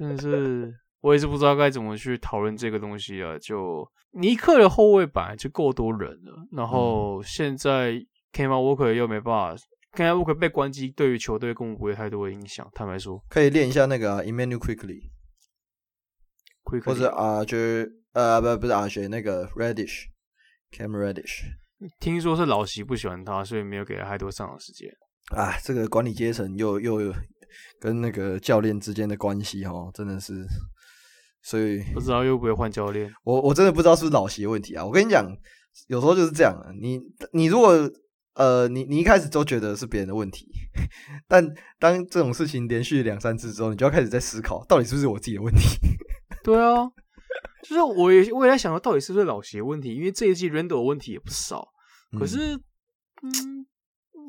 真的是，我也是不知道该怎么去讨论这个东西啊。就尼克的后卫本来就够多人了，然后现在。Kemba Walker 又没办法，Kemba Walker 被关机，对于球队根本不会太多的影响。坦白说，可以练一下那个、啊、Immanuel Quickley，, Quickley 或者 RJ 呃，不不是 RJ 那个 Reddish，Cam Reddish。听说是老席不喜欢他，所以没有给他太多上场时间。啊，这个管理阶层又又跟那个教练之间的关系哦，真的是，所以不知道又不会换教练。我我真的不知道是不是老习问题啊！我跟你讲，有时候就是这样啊。你你如果呃，你你一开始都觉得是别人的问题，但当这种事情连续两三次之后，你就要开始在思考，到底是不是我自己的问题？对啊，就是我也我也在想到，到底是不是老习的问题？因为这一季 Randle 的问题也不少，可是嗯，嗯，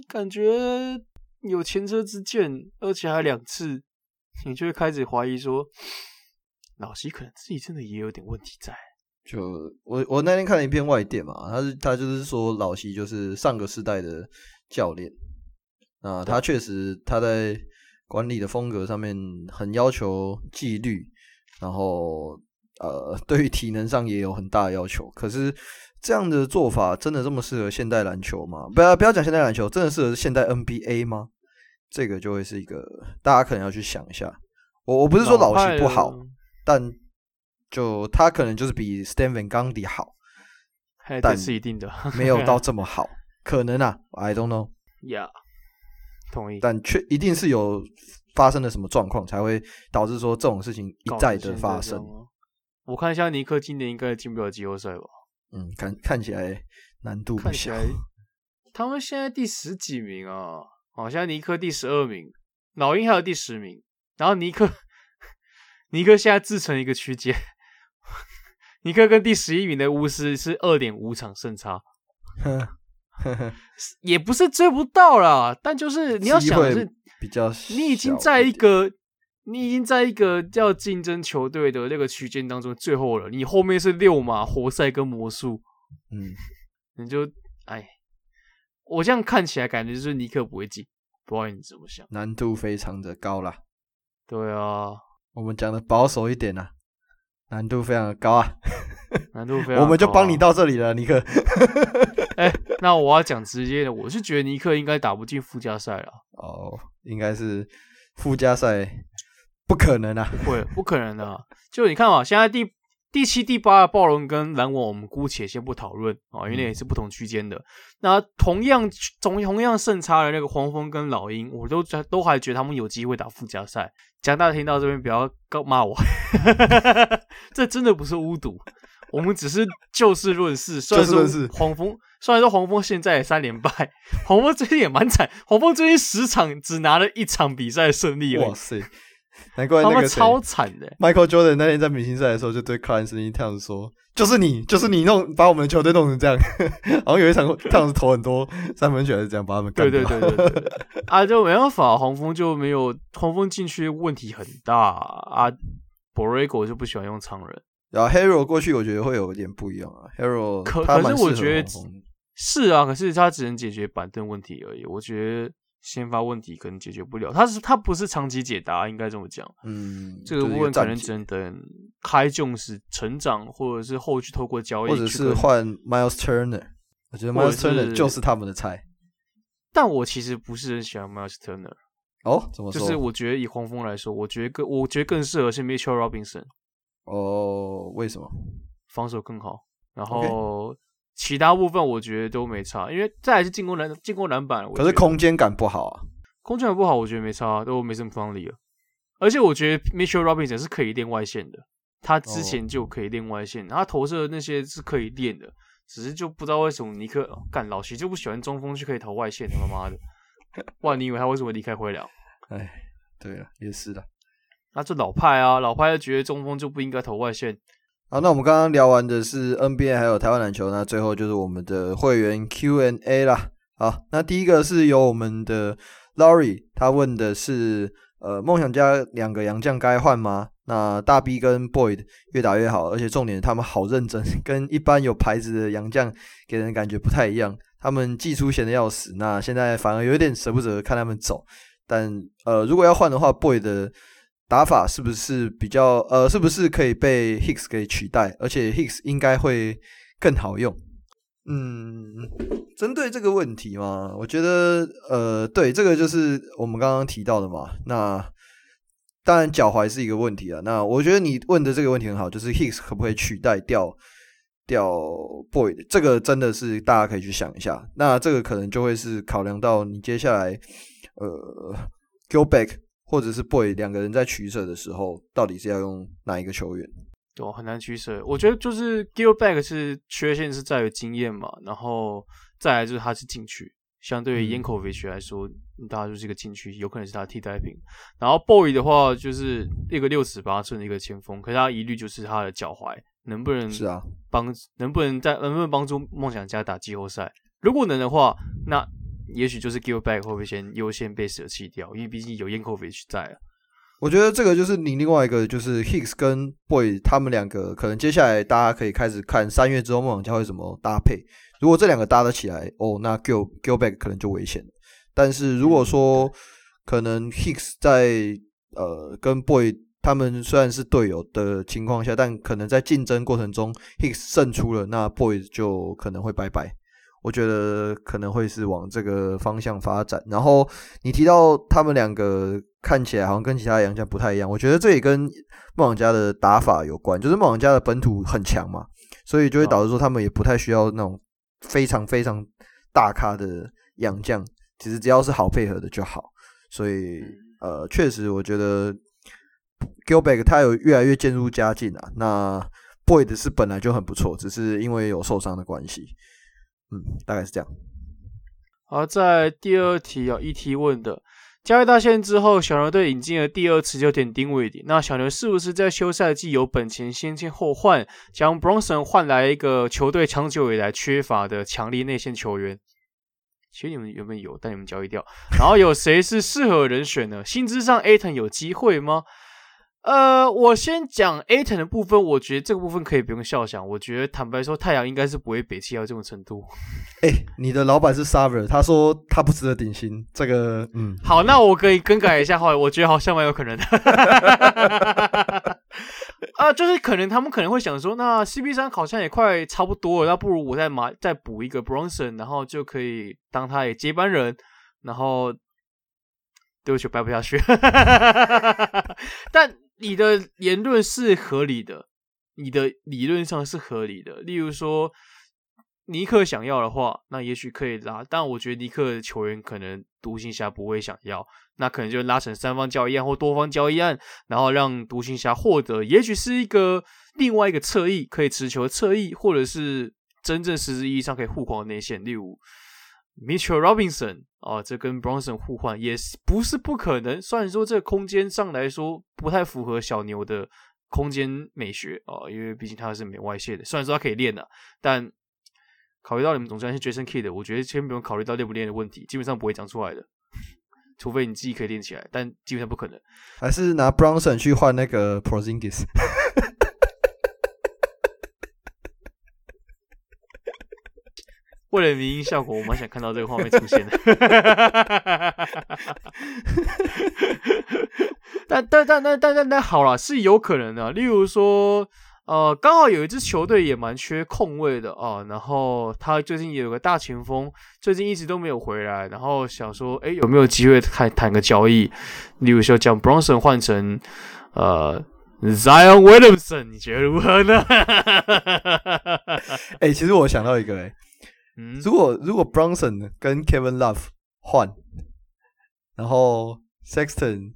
感觉有前车之鉴，而且还两次，你就会开始怀疑说，老习可能自己真的也有点问题在。就我我那天看了一篇外电嘛，他是他就是说老习就是上个世代的教练，啊，他确实他在管理的风格上面很要求纪律，然后呃对于体能上也有很大的要求。可是这样的做法真的这么适合现代篮球吗？不要不要讲现代篮球，真的适合现代 NBA 吗？这个就会是一个大家可能要去想一下。我我不是说老习不好，但。就他可能就是比 Stan Van Gundy 好，但是一定的，没有到这么好，可能啊，I don't know。Yeah，同意。但却一定是有发生了什么状况，才会导致说这种事情一再的发生。我看一下尼克今年应该进不了季后赛吧？嗯，看看起来难度不小。他们现在第十几名啊？好像尼克第十二名，老鹰还有第十名，然后尼克 尼克现在自成一个区间。尼克跟第十一名的巫师是二点五场胜差，也不是追不到啦，但就是你要想的是，比较你已经在一个你已经在一个叫竞争球队的那个区间当中最后了，你后面是六马、活塞跟魔术，嗯，你就哎，我这样看起来感觉就是尼克不会进，不知道你怎么想？难度非常的高啦，对啊，我们讲的保守一点啊。难度非常的高啊，难度非 常我们就帮你到这里了，尼克。哎、欸，那我要讲直接的，我是觉得尼克应该打不进附加赛了。哦，应该是附加赛不可能啊，不会，不可能的，啊。就你看嘛，现在第。第七、第八的暴龙跟蓝网，我们姑且先不讨论啊，因为那也是不同区间的。那同样同同样胜差的那个黄蜂跟老鹰，我都都还觉得他们有机会打附加赛。讲大家听到这边不要告骂我，这真的不是巫毒，我们只是就事论事。虽然说黄蜂，虽然说黄蜂现在也三连败，黄蜂最近也蛮惨，黄蜂最近十场只拿了一场比赛胜利而已。哇塞！难怪那个超惨的。Michael Jordan 那天在明星赛的时候，就对 Karl-Anthony Towns 说：“就是你，就是你弄把我们的球队弄成这样。”然后有一场 Towns 投很多三分球，还是这样把他们干掉。对对对对对啊，就没办法，黄蜂就没有黄蜂禁区问题很大啊。Borrego 就不喜欢用常人，然后 Harrell 过去我觉得会有点不一样啊。Harrell 可可是我觉得是啊，可是他只能解决板凳问题而已。我觉得。先发问题可能解决不了，他是他不是长期解答，应该这么讲。嗯，这个部分可能只能等开囧时成长，或者是后续透过交易，或者是换 Miles Turner。我觉得 Miles Turner 就是他们的菜。但我其实不是很喜欢 Miles Turner。哦，怎么说？就是我觉得以黄蜂来说，我觉得更我觉得更适合是 Mitchell Robinson。哦，为什么？防守更好，然后。其他部分我觉得都没差，因为再来是进攻篮进攻篮板，可是空间感不好啊。空间感不好，我觉得没差，都没什么方力了。而且我觉得 Mitchell Robinson 是可以练外线的，他之前就可以练外线，他投射的那些是可以练的，只是就不知道为什么尼克干老徐就不喜欢中锋去可以投外线，他妈的！哇，你以为他为什么离开灰狼？哎，对了，也是的。那这老派啊，老派就觉得中锋就不应该投外线。好，那我们刚刚聊完的是 NBA 还有台湾篮球，那最后就是我们的会员 Q&A 啦。好，那第一个是由我们的 Laurie，他问的是，呃，梦想家两个洋将该换吗？那大 B 跟 Boyd 越打越好，而且重点他们好认真，跟一般有牌子的洋将给人感觉不太一样。他们既出闲的要死，那现在反而有点舍不得看他们走。但呃，如果要换的话，Boyd 的。打法是不是比较呃，是不是可以被 Hicks 给取代？而且 Hicks 应该会更好用。嗯，针对这个问题嘛，我觉得呃，对，这个就是我们刚刚提到的嘛。那当然脚踝是一个问题啊。那我觉得你问的这个问题很好，就是 Hicks 可不可以取代掉掉 Boy？这个真的是大家可以去想一下。那这个可能就会是考量到你接下来呃 Go Back。或者是 Boy 两个人在取舍的时候，到底是要用哪一个球员？哦，很难取舍。我觉得就是 Gilback 是缺陷是在于经验嘛，然后再来就是他是禁区，相对于 Yankovic 来说，大家、就是一个禁区，有可能是他替代品。然后 Boy 的话就是一个六尺八寸的一个前锋，可是他疑虑就是他的脚踝能不能是啊帮能不能在能不能帮助梦想家打季后赛？如果能的话，那也许就是 Gilback 会不会先优先被舍弃掉，因为毕竟有 Yankovic 在啊。我觉得这个就是你另外一个，就是 Hicks 跟 Boy 他们两个，可能接下来大家可以开始看三月之后梦想家会怎么搭配。如果这两个搭得起来，哦，那 Gil Gilback 可能就危险。但是如果说可能 Hicks 在呃跟 Boy 他们虽然是队友的情况下，但可能在竞争过程中 Hicks 胜出了，那 Boy 就可能会拜拜。我觉得可能会是往这个方向发展。然后你提到他们两个看起来好像跟其他洋将不太一样，我觉得这也跟梦想家的打法有关。就是梦想家的本土很强嘛，所以就会导致说他们也不太需要那种非常非常大咖的洋将，其实只要是好配合的就好。所以呃，确实我觉得 Gilback 他有越来越渐入佳境啊。那 Boyd 是本来就很不错，只是因为有受伤的关系。嗯，大概是这样。好，在第二题啊，ET 问的，交易大限之后，小牛队引进了第二持久点丁威迪，那小牛是不是在休赛季有本钱先签后换，将 Bronson 换来一个球队长久以来缺乏的强力内线球员？其实你们原本有，但你们交易掉。然后有谁是适合人选呢？薪资上 Aton 有机会吗？呃，我先讲 Ayton 的部分，我觉得这个部分可以不用笑想。我觉得坦白说，太阳应该是不会北气到这种程度。哎、欸，你的老板是 Sarver，他说他不值得顶薪。这个，嗯，好，那我可以更改一下，后来我觉得好像蛮有可能的。啊，就是可能他们可能会想说，那 CP 三好像也快差不多了，那不如我再买再补一个 Bronson，然后就可以当他的接班人，然后对不起，掰不下去。但你的言论是合理的，你的理论上是合理的。例如说，尼克想要的话，那也许可以拉，但我觉得尼克的球员可能独行侠不会想要，那可能就拉成三方交易案或多方交易案，然后让独行侠获得，也许是一个另外一个侧翼可以持球的侧翼，或者是真正实质意义上可以护框的内线，例如。Mitchell Robinson 啊，这跟 Bronson 互换也是不是不可能。虽然说这个空间上来说不太符合小牛的空间美学啊，因为毕竟他是没外线的。虽然说他可以练的，但考虑到你们总教练是 Jason Kidd，我觉得先不用考虑到练不练的问题，基本上不会讲出来的。除非你自己可以练起来，但基本上不可能。还是拿 Bronson 去换那个 p r o z i n g i s。为了迷因效果，我蛮想看到这个画面出现的。但但但但但但但好了，是有可能的。例如说，呃，刚好有一支球队也蛮缺控位的啊，然后他最近也有个大前锋，最近一直都没有回来，然后想说，哎，有没有机会谈谈个交易？例如说，将 Bronson 换成呃 Zion Williamson，你觉得如何呢？哎，其实我想到一个，哎。如果如果 Bronson 跟 Kevin Love 换，然后 Sexton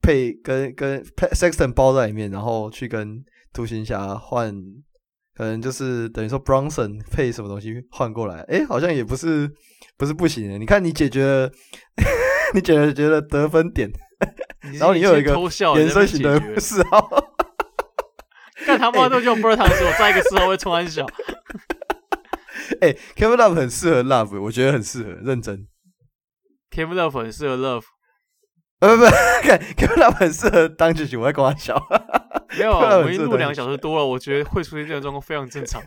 配跟跟 Sexton 包在里面，然后去跟独行侠换，可能就是等于说 Bronson 配什么东西换过来，哎，好像也不是不是不行的。你看你解决了，你解决觉得得分点，然后你又有一个延伸型的四号，看他妈都用 Bertans，我再一个四号会冲很小。哎、欸、Kevin Love 很适合 Love，我觉得很适合，认真。Kevin Love 很适合 Love，呃不不，Kevin Love 很适合当主角，我在跟他笑。没有，我们录两个小时多了，我觉得会出现这种状况非常正常。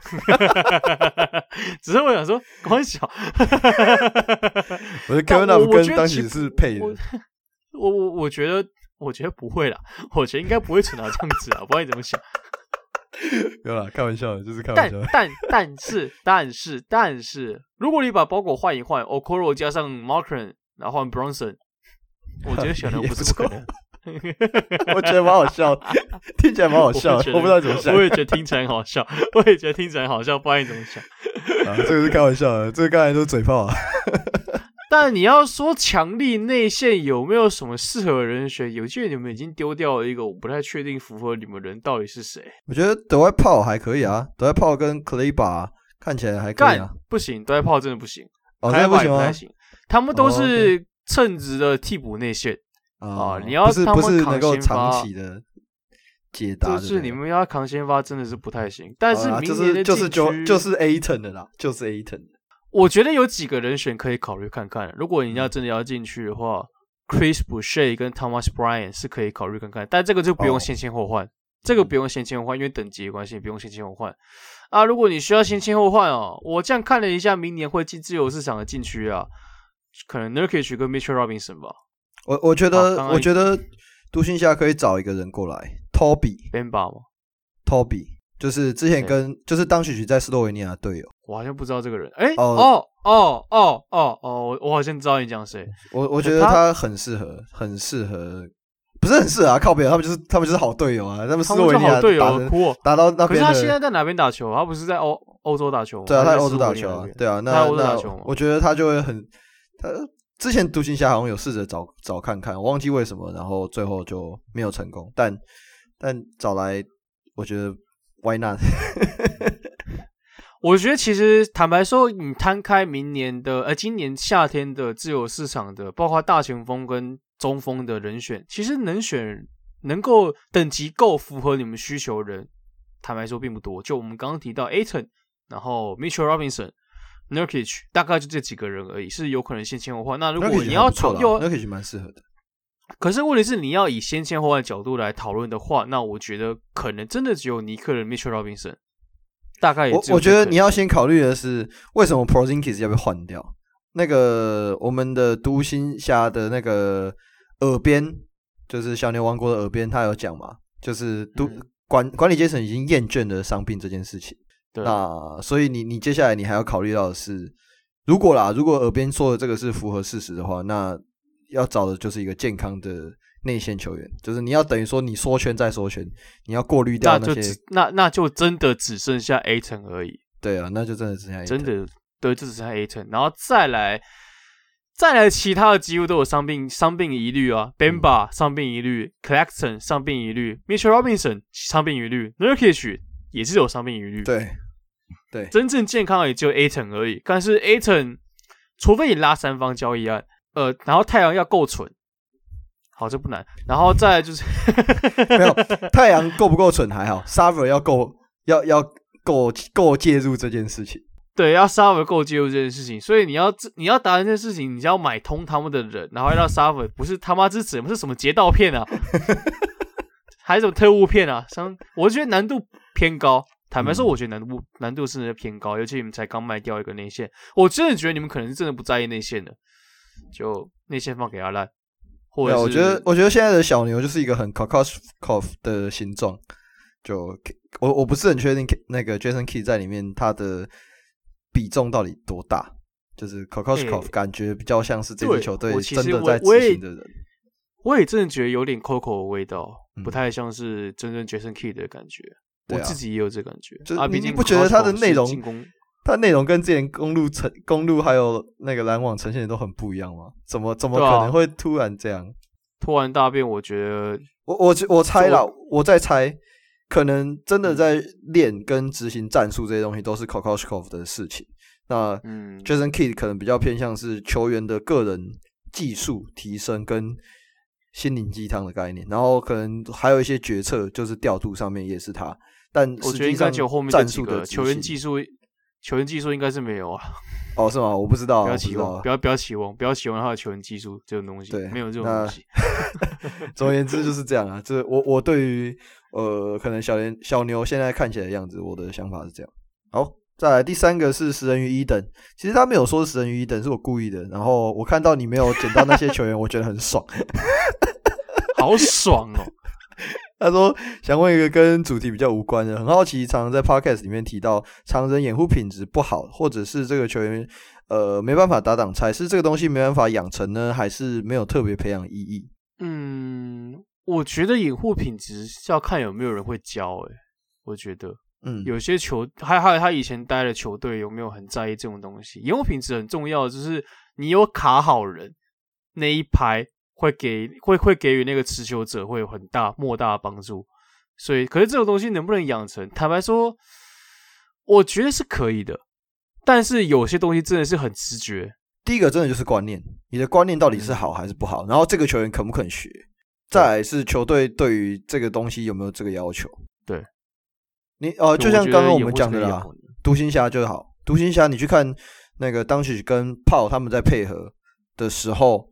只是我想说，跟他笑。我觉得 Kevin Love 跟当主角是配的。我我我觉得，我觉得不会啦，我觉得应该不会蠢到这样子啊，不知道你怎么想。没有啦，开玩笑的，就是开玩笑的。但 但但是但是但是，如果你把包裹换一换，Okoro 加上 Markkanen 然后换 Bronson，我觉得选的不是 不可能。我觉得蛮好笑，听起来蛮好笑，我不知道怎么想。我也觉得听起来很好笑，我也觉得听起来好笑，不知道你怎么想。啊，这个是开玩笑的，这个刚才都是嘴炮啊。但你要说强力内线有没有什么适合的人选？有些人你们已经丢掉了一个，我不太确定符合你们人到底是谁。我觉得德怀炮还可以啊，德怀炮跟 Kleber 看起来还可以啊。不行，德怀炮真的不行，哦，那不行吗？不太行，他们都是称职的替补内线啊。你要他们扛先发，不是不是能够长期的解答，就是你们要扛先发真的是不太行。但是明年的就是就就是 Ayton 的啦，就是 Ayton 的。我觉得有几个人选可以考虑看看。如果你要真的要进去的话，Chris Boucher 跟 Thomas Bryant 是可以考虑看看。但这个就不用先签后换，这个不用先签后换，因为等级的关系不用先签后换。啊，如果你需要先签后换哦，我这样看了一下，明年会进自由市场的禁区啊，可能 Nurkic 跟 Mitchell Robinson 吧。我我觉得我觉得独行侠可以找一个人过来，Toby，Benba 吗？Toby 就是之前跟就是当曲曲在斯洛维尼亚队友。我好像不知道这个人，哎、欸，哦哦哦哦哦，我我好像知道你讲谁。我我觉得他很适合，很适合，不是很适合啊，靠边，他们就是他们就是好队友啊，他们斯洛维尼亚队友打打到那边。可是他现在在哪边打球？他不是在欧欧洲打球吗？对啊，他在欧洲打球啊，对啊，那？我觉得他就会很，他之前独行侠好像有试着找找看看，我忘记为什么，然后最后就没有成功。但但找来，我觉得 Why not？我觉得其实坦白说，你摊开明年的呃今年夏天的自由市场的，包括大前锋跟中锋的人选，其实能选能够等级够符合你们需求的人，坦白说并不多。就我们刚刚提到 Ayton，然后 Mitchell Robinson、Nurkic，大概就这几个人而已，是有可能先签后换。那如果你要讨论，Nurkic 蛮适合的。可是问题是，你要以先签后换角度来讨论的话，那我觉得可能真的只有尼克的 Mitchell Robinson。大概也我我觉得你要先考虑的是，为什么 Prozinkis 要被换掉？那个我们的独行侠的那个耳边，就是小牛王国的耳边，他有讲嘛？就是都管管理阶层已经厌倦了伤病这件事情。对。那所以你你接下来你还要考虑到的是，如果啦，如果耳边说的这个是符合事实的话，那要找的就是一个健康的。内线球员就是你要等于说你缩圈再缩圈，你要过滤掉那些，那那，那就真的只剩下 Ayton 而已。对啊，那就真的只剩下 Ayton。真的对，就只剩下 Ayton，然后再来再来其他的几乎都有伤病伤病疑虑啊，Bamba 伤病疑虑，Claxton 伤病疑虑，Mitchell Robinson 伤病疑虑，Nurkic 也是有伤病疑虑。对对，真正健康的也就 Ayton 而已。但是 Ayton 除非你拉三方交易案，呃，然后太阳要够蠢。好，这不难。然后再就是没有太阳够不够蠢还好，Sarver 要够要要够够介入这件事情。对，要 Sarver 够介入这件事情。所以你要你要达成这件事情，你就要买通他们的人，然后要让 Sarver 不是他妈之子，不是什么劫道片啊，还是什么特务片啊？像我觉得难度偏高。坦白说，我觉得难度、嗯、难度是偏高，尤其你们才刚卖掉一个内线，我真的觉得你们可能是真的不在意内线的，就内线放给阿烂。对，我觉得，我觉得现在的小牛就是一个很 Kokoskov 的形状。就我我不是很确定那个 Jason Kidd 在里面他的比重到底多大。就是 Kokoskov 感觉比较像是这支球队真的在执行的人。我，也真的觉得有点 Coco 的味道，不太像是真正 Jason Kidd 的感觉。嗯、我自己也有这感觉。就啊，你不觉得他的内容，他内容跟之前公路呈公路还有那个篮网呈现的都很不一样吗？怎么怎么可能会突然这样？突然大变，我觉得我我我猜了，我在猜，可能真的在练跟执行战术这些东西都是 Kokoskov 的事情。那嗯，Jason Kidd 可能比较偏向是球员的个人技术提升跟心灵鸡汤的概念，然后可能还有一些决策就是调度上面也是他。但我觉得应该只有后面战术的球员技术，球员技术应该是没有啊。哦，是吗？我不知道，不要期望，不要不要期望，不要期望他的球员技术这种东西，对，没有这种东西。总而言之就是这样啊，就是我我对于呃，可能小年小牛现在看起来的样子，我的想法是这样。好，再来第三个是食人鱼一等，其实他没有说是食人鱼一等，是我故意的。然后我看到你没有捡到那些球员，我觉得很爽，好爽哦。他说想问一个跟主题比较无关的，很好奇，常常在 podcast 里面提到常人掩护品质不好，或者是这个球员呃没办法打挡拆，是这个东西没办法养成呢，还是没有特别培养意义？嗯，我觉得掩护品质是要看有没有人会教，诶，我觉得嗯，有些球还还有他以前待的球队有没有很在意这种东西？掩护品质很重要，就是你有卡好人那一排会给会会给予那个持球者会有很大莫大的帮助。所以，可是这种东西能不能养成？坦白说，我觉得是可以的。但是有些东西真的是很直觉。第一个真的就是观念，你的观念到底是好还是不好？然后这个球员肯不肯学？再来是球队对于这个东西有没有这个要求？对，你呃，就像刚刚我们讲的啦，独行侠就好。独行侠，你去看那个当时跟炮他们在配合的时候，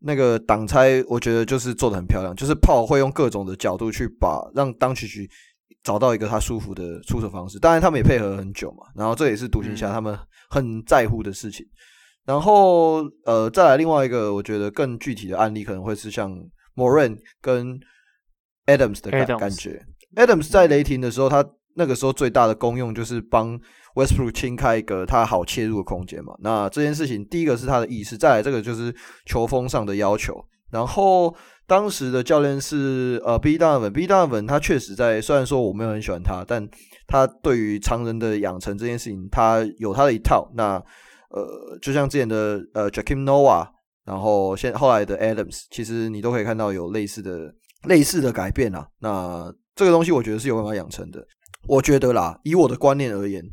那个挡拆，我觉得就是做的很漂亮。就是炮会用各种的角度去把让当曲曲。找到一个他舒服的出手方式，当然他们也配合很久嘛，然后这也是独行侠他们很在乎的事情。嗯、然后呃，再来另外一个，我觉得更具体的案例可能会是像 Morant 跟 Adams 的感感觉。Adams 在雷霆的时候，他那个时候最大的功用就是帮 Westbrook 清开一个他好切入的空间嘛。那这件事情，第一个是他的意识，再来这个就是球风上的要求，然后。当时的教练是呃 B Donovan，B Donovan 他确实在，虽然说我没有很喜欢他，但他对于常人的养成这件事情，他有他的一套。那呃，就像之前的呃 Jackim Noah，然后现后来的 Adams，其实你都可以看到有类似的类似的改变啊。那这个东西我觉得是有办法养成的。我觉得啦，以我的观念而言，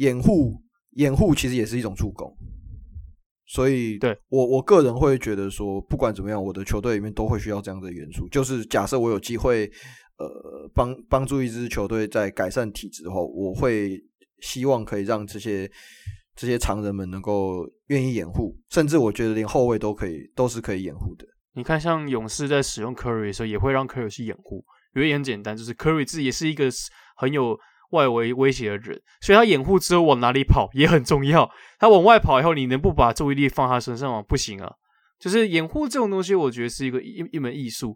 掩护掩护其实也是一种助攻。所以，对我我个人会觉得说，不管怎么样，我的球队里面都会需要这样的元素。就是假设我有机会，呃，帮帮助一支球队在改善体质后，我会希望可以让这些这些常人们能够愿意掩护，甚至我觉得连后卫都可以，都是可以掩护的。你看，像勇士在使用 Curry 的时候，也会让 Curry 去掩护，原因很简单，就是 Curry 自己也是一个很有。外围威胁的人，所以他掩护之后往哪里跑也很重要。他往外跑以后，你能不把注意力放他身上吗？不行啊。就是掩护这种东西，我觉得是一个一一门艺术。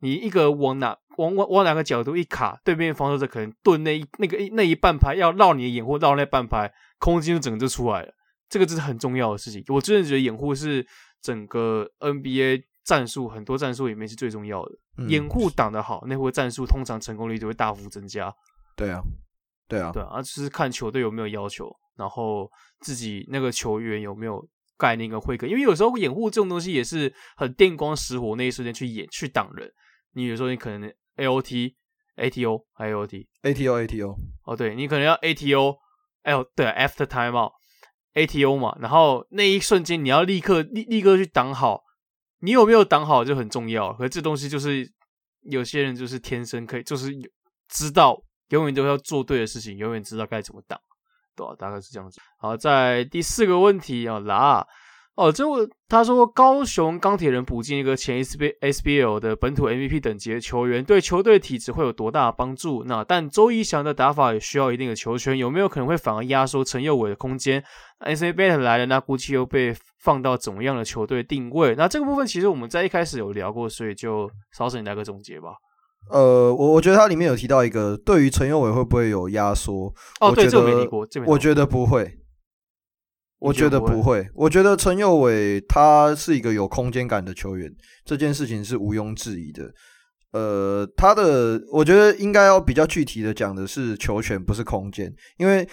你一个往哪往往往哪个角度一卡，对面防守者可能盾那一那个那一半拍，要绕你的掩护绕那半拍，空间就整个就出来了。这个是很重要的事情。我真的觉得掩护是整个 NBA 战术很多战术里面是最重要的。嗯、掩护挡得好，那会战术通常成功率就会大幅增加。对啊。对啊，对啊，就是看球队有没有要求，然后自己那个球员有没有概念跟会跟，因为有时候掩护这种东西也是很电光石火那一瞬间去掩去挡人。你有时候你可能 A O T A T O 还有 O T A T O A T O 哦，对你可能要 A T O，哎呦，对，After Timeout A T O 嘛，然后那一瞬间你要立刻立立刻去挡好，你有没有挡好就很重要。可是这东西就是有些人就是天生可以，就是知道。永远都要做对的事情，永远知道该怎么挡，对吧、啊？大概是这样子。好，在第四个问题啊，啦，哦，这我他说高雄钢铁人补进一个前 S B S B L 的本土 M V P 等级的球员，对球队体质会有多大的帮助？那但周仪翔的打法也需要一定的球权，有没有可能会反而压缩陈佑伟的空间？S A B L 来了，那估计又被放到怎么样的球队定位？那这个部分其实我们在一开始有聊过，所以就稍稍你来个总结吧。呃，我我觉得它里面有提到一个，对于陈友伟会不会有压缩？哦，我，对，这没提过，这没提过。我觉得不会，我觉得不会。我觉得陈友伟他是一个有空间感的球员，这件事情是毋庸置疑的。呃，他的我觉得应该要比较具体的讲的是球权，不是空间，因为。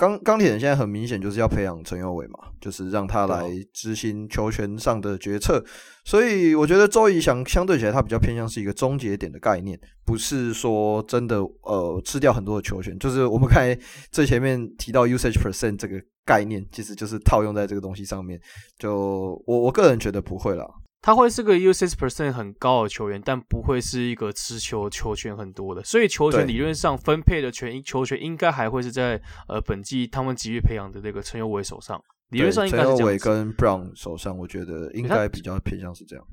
钢钢铁人现在很明显就是要培养陈佑伟嘛，就是让他来执行球权上的决策，所以我觉得周怡翔相对起来，他比较偏向是一个终结点的概念，不是说真的呃吃掉很多的球权。就是我们刚才最前面提到 usage percent 这个概念，其实就是套用在这个东西上面。就我我个人觉得不会啦。他会是个 usage percent 很高的球员，但不会是一个持球球权很多的。所以球权理论上分配的权球权应该还会是在呃本季他们急于培养的那个陈友伟手上。理论上应该是这样。陈友伟跟 Brown 手上，我觉得应该比较偏向是这样。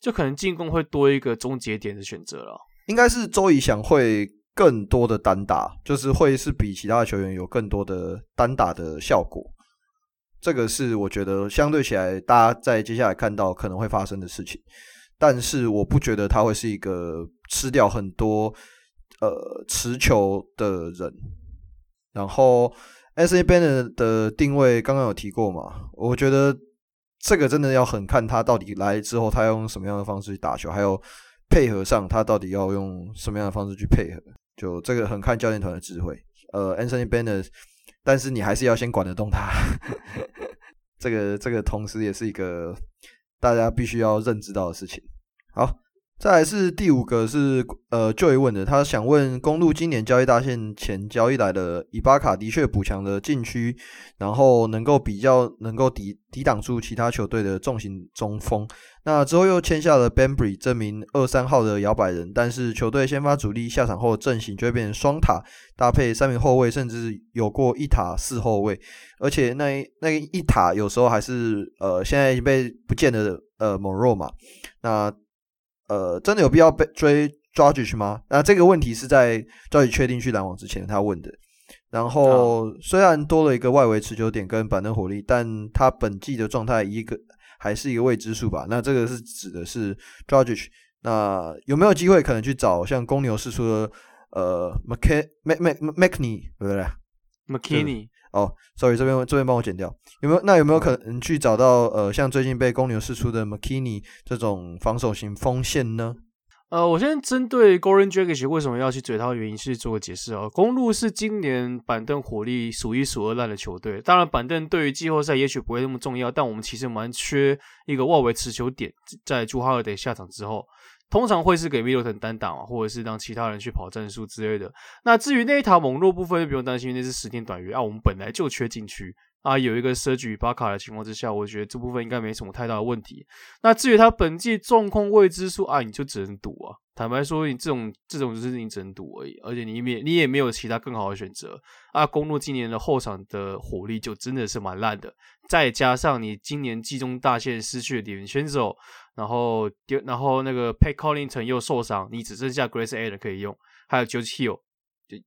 就可能进攻会多一个终结点的选择了。应该是周仪翔会更多的单打，就是会是比其他的球员有更多的单打的效果。这个是我觉得相对起来，大家在接下来看到可能会发生的事情，但是我不觉得他会是一个吃掉很多呃持球的人。然后 S A Banner 的定位刚刚有提过嘛？我觉得这个真的要很看他到底来之后，他用什么样的方式去打球，还有配合上他到底要用什么样的方式去配合，就这个很看教练团的智慧。呃 Anthony Bennett，但是你还是要先管得动他。这个这个同时也是一个大家必须要认知到的事情。好。再来是第五个是呃就一问的，他想问公路今年交易大限前交易来的伊巴卡的确补强了禁区，然后能够比较能够抵抵挡住其他球队的重型中锋。那之后又签下了 Bembry 这名二三号的摇摆人，但是球队先发主力下场后阵型就会变成双塔搭配三名后卫，甚至有过一塔四后卫，而且那那一塔有时候还是呃现在已经被不见的呃 Monroe 嘛，那。呃，真的有必要被追 Dragic 吗？那这个问题是在 Dragic 确定去篮网之前他问的。然后虽然多了一个外围持球点跟板凳火力，但他本季的状态一个还是一个未知数吧。那这个是指的是 Dragic。那有没有机会可能去找像公牛释出的呃 McK Mac McKinney 对不对？McKinney 哦，sorry，这边这边帮我剪掉。有没有？那有没有可能去找到呃，像最近被公牛释出的 McKinney 这种防守型锋线呢？呃，我先针对 Goran Dragic 为什么要去追他的原因，是做个解释啊。公鹿是今年板凳火力数一数二烂的球队，当然板凳对于季后赛也许不会那么重要，但我们其实蛮缺一个外围持球点，在朱哈尔德下场之后。通常会是给 Middleton 单打，或者是让其他人去跑战术之类的。那至于那一塔猛弱部分，就不用担心，那是十天短约啊。我们本来就缺禁区啊，有一个 Serge Ibaka 的情况之下，我觉得这部分应该没什么太大的问题。那至于他本季状况未知数啊，你就只能赌啊。坦白说，你这种这种就是你只能赌而已，而且你也你也没有其他更好的选择啊。公路今年的后场的火力就真的是蛮烂的，再加上你今年季中大限失去了点选手。然后，然后那个 pa colling 城又受伤，你只剩下 Grace Allen 可以用，还有 George Hill，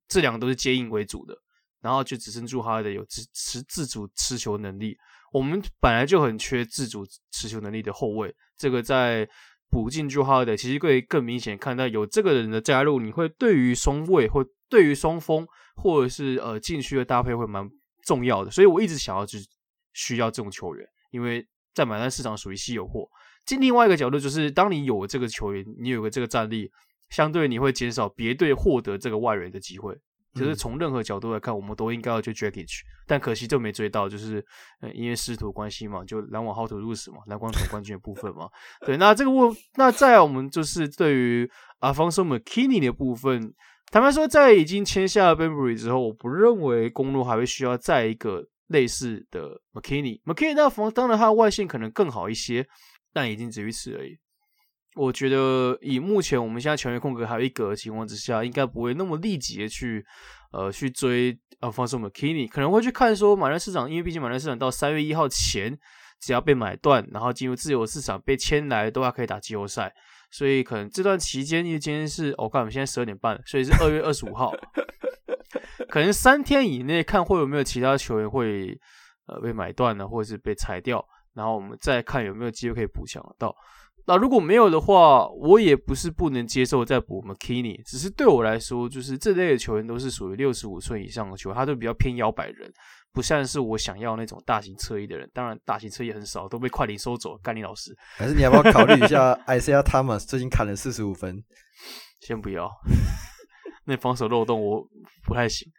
这两个都是接应为主的，然后就只剩朱哈尔德有持持自主持球能力。我们本来就很缺自主持球能力的后卫，这个在补进朱哈尔德，其实会更明显看到有这个人的加入，你会对于双卫或对于双锋或者是呃禁区的搭配会蛮重要的。所以我一直想要去需要这种球员，因为在买断市场属于稀有货。另外一个角度就是，当你有这个球员，你有个这个战力，相对你会减少别队获得这个外援的机会。就是从任何角度来看，我们都应该要去 Dragic，但可惜就没追到，就是因为师徒关系嘛，就篮网好赌入死嘛，篮网总冠军的部分嘛。对，那这个问，那在我们就是对于 Alfonzo McKinnie 的部分，坦白说，在已经签下了 Bembry 之后，我不认为公路还会需要再一个类似的 McKinnie。McKinnie 那防当然他的外线可能更好一些。但已经止于此而已。我觉得以目前我们现在球员空格还有一格的情况之下，应该不会那么立即的去呃去追 Alfonzo McKinnie，可能会去看说买断市场，因为毕竟买断市场到三月一号前只要被买断，然后进入自由市场被签来都还可以打季后赛，所以可能这段期间，因为今天是我看我们现在十二点半，所以是二月二十五号，可能三天以内看会有没有其他球员会呃被买断呢，或者是被裁掉。然后我们再看有没有机会可以补强到。那如果没有的话，我也不是不能接受再补 McKinney，只是对我来说，就是这类的球员都是属于六十五岁以上的球员，他都比较偏摇摆人，不像是我想要那种大型侧翼的人。当然，大型侧翼很少，都被快艇收走了。甘尼老师，还是你要不要考虑一下？Isaiah Thomas 最近砍了四十五分，先不要，那防守漏洞我不太行。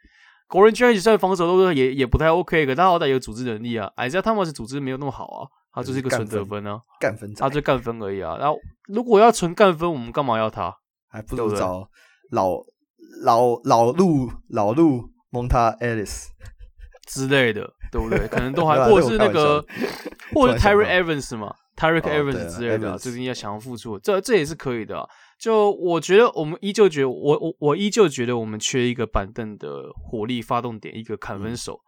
国人居然算防守都是也也不太 OK，可他好歹有组织能力啊。哎，这他们是组织没有那么好啊，他就是一个纯得分啊，干分，他就干分而已啊。然后如果要纯干分，我们干嘛要他？还不如找老老老路老路蒙塔艾利斯之类的，对不对？可能都还，或者是那个，或者是 Tyreke Evans 嘛，Tyreke Evans 之类的，最近要想要付出，这这也是可以的啊。就我觉得，我们依旧觉得，我我我依旧觉得，我们缺一个板凳的火力发动点，一个砍分手。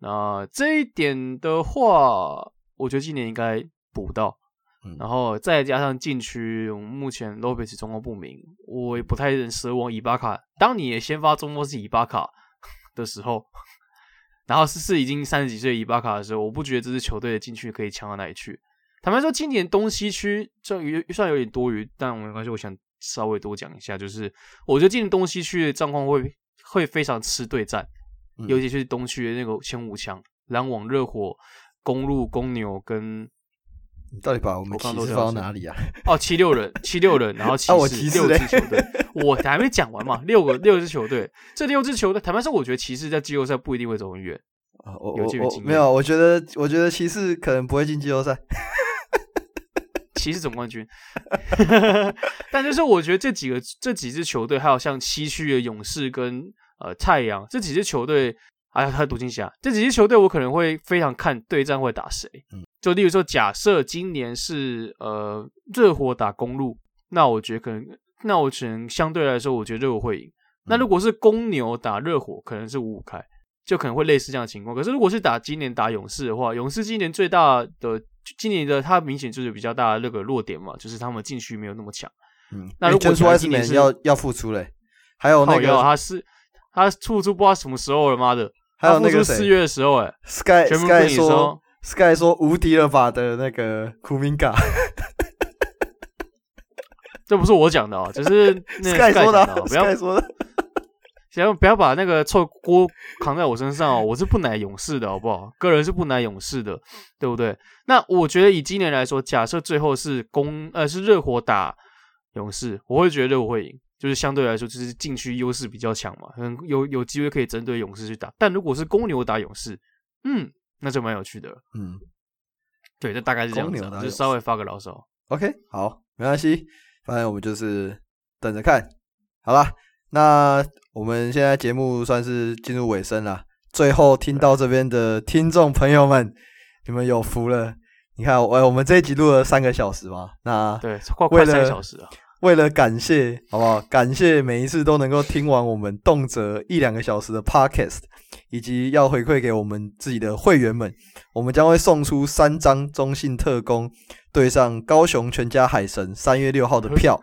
嗯、那这一点的话，我觉得今年应该补到。嗯、然后再加上禁区，目前 Lopez 状况不明，我也不太能奢望伊巴卡。当你也先发中锋是伊巴卡的时候，然后是是已经三十几岁伊巴卡的时候，我不觉得这支球队的禁区可以强到哪里去。坦白说，今年东西区这预算有点多余，但没关系。我想稍微多讲一下，就是我觉得今年东西区的状况会会非常吃对战，嗯、尤其是东区的那个前五强，篮网、热火、公路、公牛跟你到底把我们骑士放到哪里啊？哦，七六人，七六人，然后骑士六支球队，我还没讲完嘛。六个六支球队，这六支球队，坦白说，我觉得骑士在季后赛不一定会走很远啊。我我我没有，我觉得我觉得骑士可能不会进季后赛。骑士总冠军，但就是我觉得这几个这几支球队，还有像西区的勇士跟呃太阳这几支球队。还有他独行侠这几支球队，我可能会非常看对战会打谁。嗯，就例如说，假设今年是呃热火打公路，那我觉得可能，那我只能相对来说，我觉得热火会赢。那如果是公牛打热火，可能是五五开，就可能会类似这样的情况。可是如果是打今年打勇士的话，勇士今年最大的今年的他明显就是比较大的那个弱点嘛，就是他们禁区没有那么强。嗯，那如果说今年是要要复出嘞，还有那个他是他复出不知道什么时候了，妈的。还有那个四月的时候，哎，Sky Sky 说，Sky 说无敌了吧的那个库明嘎，这不是我讲的哦，只是 Sky 说的，不要说的，行，不要把那个臭锅扛在我身上哦，我是不奶勇士的好不好？个人是不奶勇士的，对不对？那我觉得以今年来说，假设最后是公呃是热火打勇士，我会觉得热火会赢。就是相对来说，就是禁区优势比较强嘛，可能有有机会可以针对勇士去打。但如果是公牛打勇士，嗯，那就蛮有趣的。嗯，对，这大概是这样子，就稍微发个牢骚。OK，好，没关系，反正我们就是等着看。好啦，那我们现在节目算是进入尾声了。最后听到这边的听众朋友们，你们有福了。你看，我我们这一集录了三个小时嘛，那对，快快三个小时了。为了感谢，好不好？感谢每一次都能够听完我们动辄一两个小时的 podcast，以及要回馈给我们自己的会员们，我们将会送出三张中信特工对上高雄全家海神三月六号的票。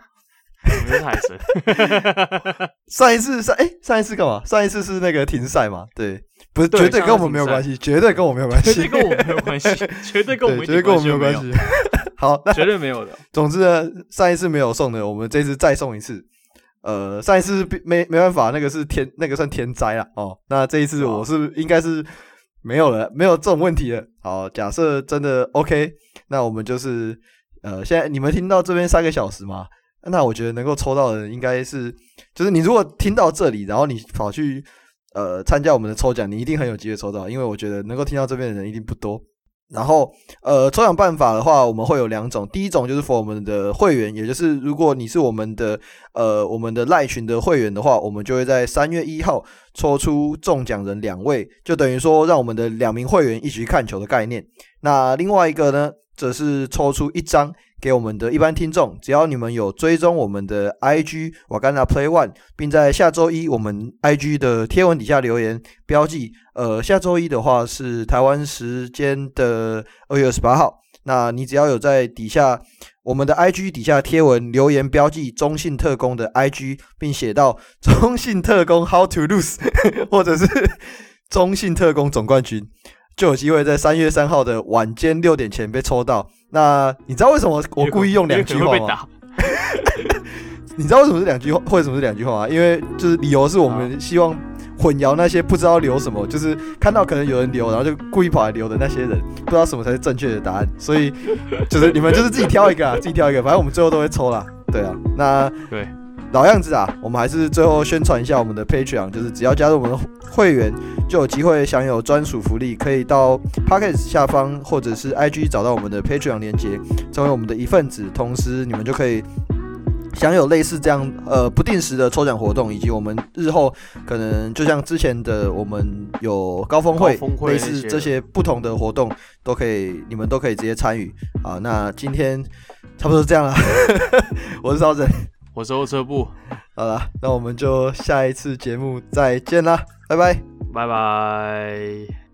什么是海神？上一次上哎、欸，上一次干嘛？上一次是那个停赛嘛？对，不是绝对跟我们没有关系，绝对跟我们没有关系，绝对跟我们没有关系，绝对跟我们绝对跟我们没有关系。好，那绝对没有的。总之呢，上一次没有送的，我们这次再送一次。呃，上一次没没办法，那个是天，那个算天灾了哦。那这一次我是应该是没有了，没有这种问题了。好，假设真的 OK，那我们就是呃，现在你们听到这边三个小时吗？那我觉得能够抽到的应该是，就是你如果听到这里，然后你跑去呃参加我们的抽奖，你一定很有机会抽到，因为我觉得能够听到这边的人一定不多。然后，呃，抽奖办法的话，我们会有两种。第一种就是 for 我们的会员，也就是如果你是我们的呃我们的赖群的会员的话，我们就会在三月一号抽出中奖人两位，就等于说让我们的两名会员一起去看球的概念。那另外一个呢，则是抽出一张。给我们的一般听众，只要你们有追踪我们的 IG Wakanda Play One，并在下周一我们 IG 的贴文底下留言标记，呃，下周一的话是台湾时间的二月二十八号。那你只要有在底下我们的 IG 底下贴文留言标记中信特工的 IG，并写到 中信特工 How to Lose，或者是 中信特工总冠军，就有机会在三月三号的晚间六点前被抽到。那你知道为什么我故意用两句话吗？你知道为什么是两句话？为什么是两句话吗？因为就是理由是我们希望混淆那些不知道留什么，就是看到可能有人留，然后就故意跑来留的那些人，不知道什么才是正确的答案。所以就是你们就是自己挑一个啊，自己挑一个，反正我们最后都会抽啦。对啊，那对。老样子啊，我们还是最后宣传一下我们的 Patreon，就是只要加入我们的会员，就有机会享有专属福利，可以到 Podcast 下方或者是 IG 找到我们的 Patreon 连接，成为我们的一份子。同时，你们就可以享有类似这样呃不定时的抽奖活动，以及我们日后可能就像之前的我们有高峰会，峰会类似这些不同的活动，都可以你们都可以直接参与啊。那今天差不多这样了，我是赵振。我是后车部，好了，那我们就下一次节目再见啦，拜拜，拜拜。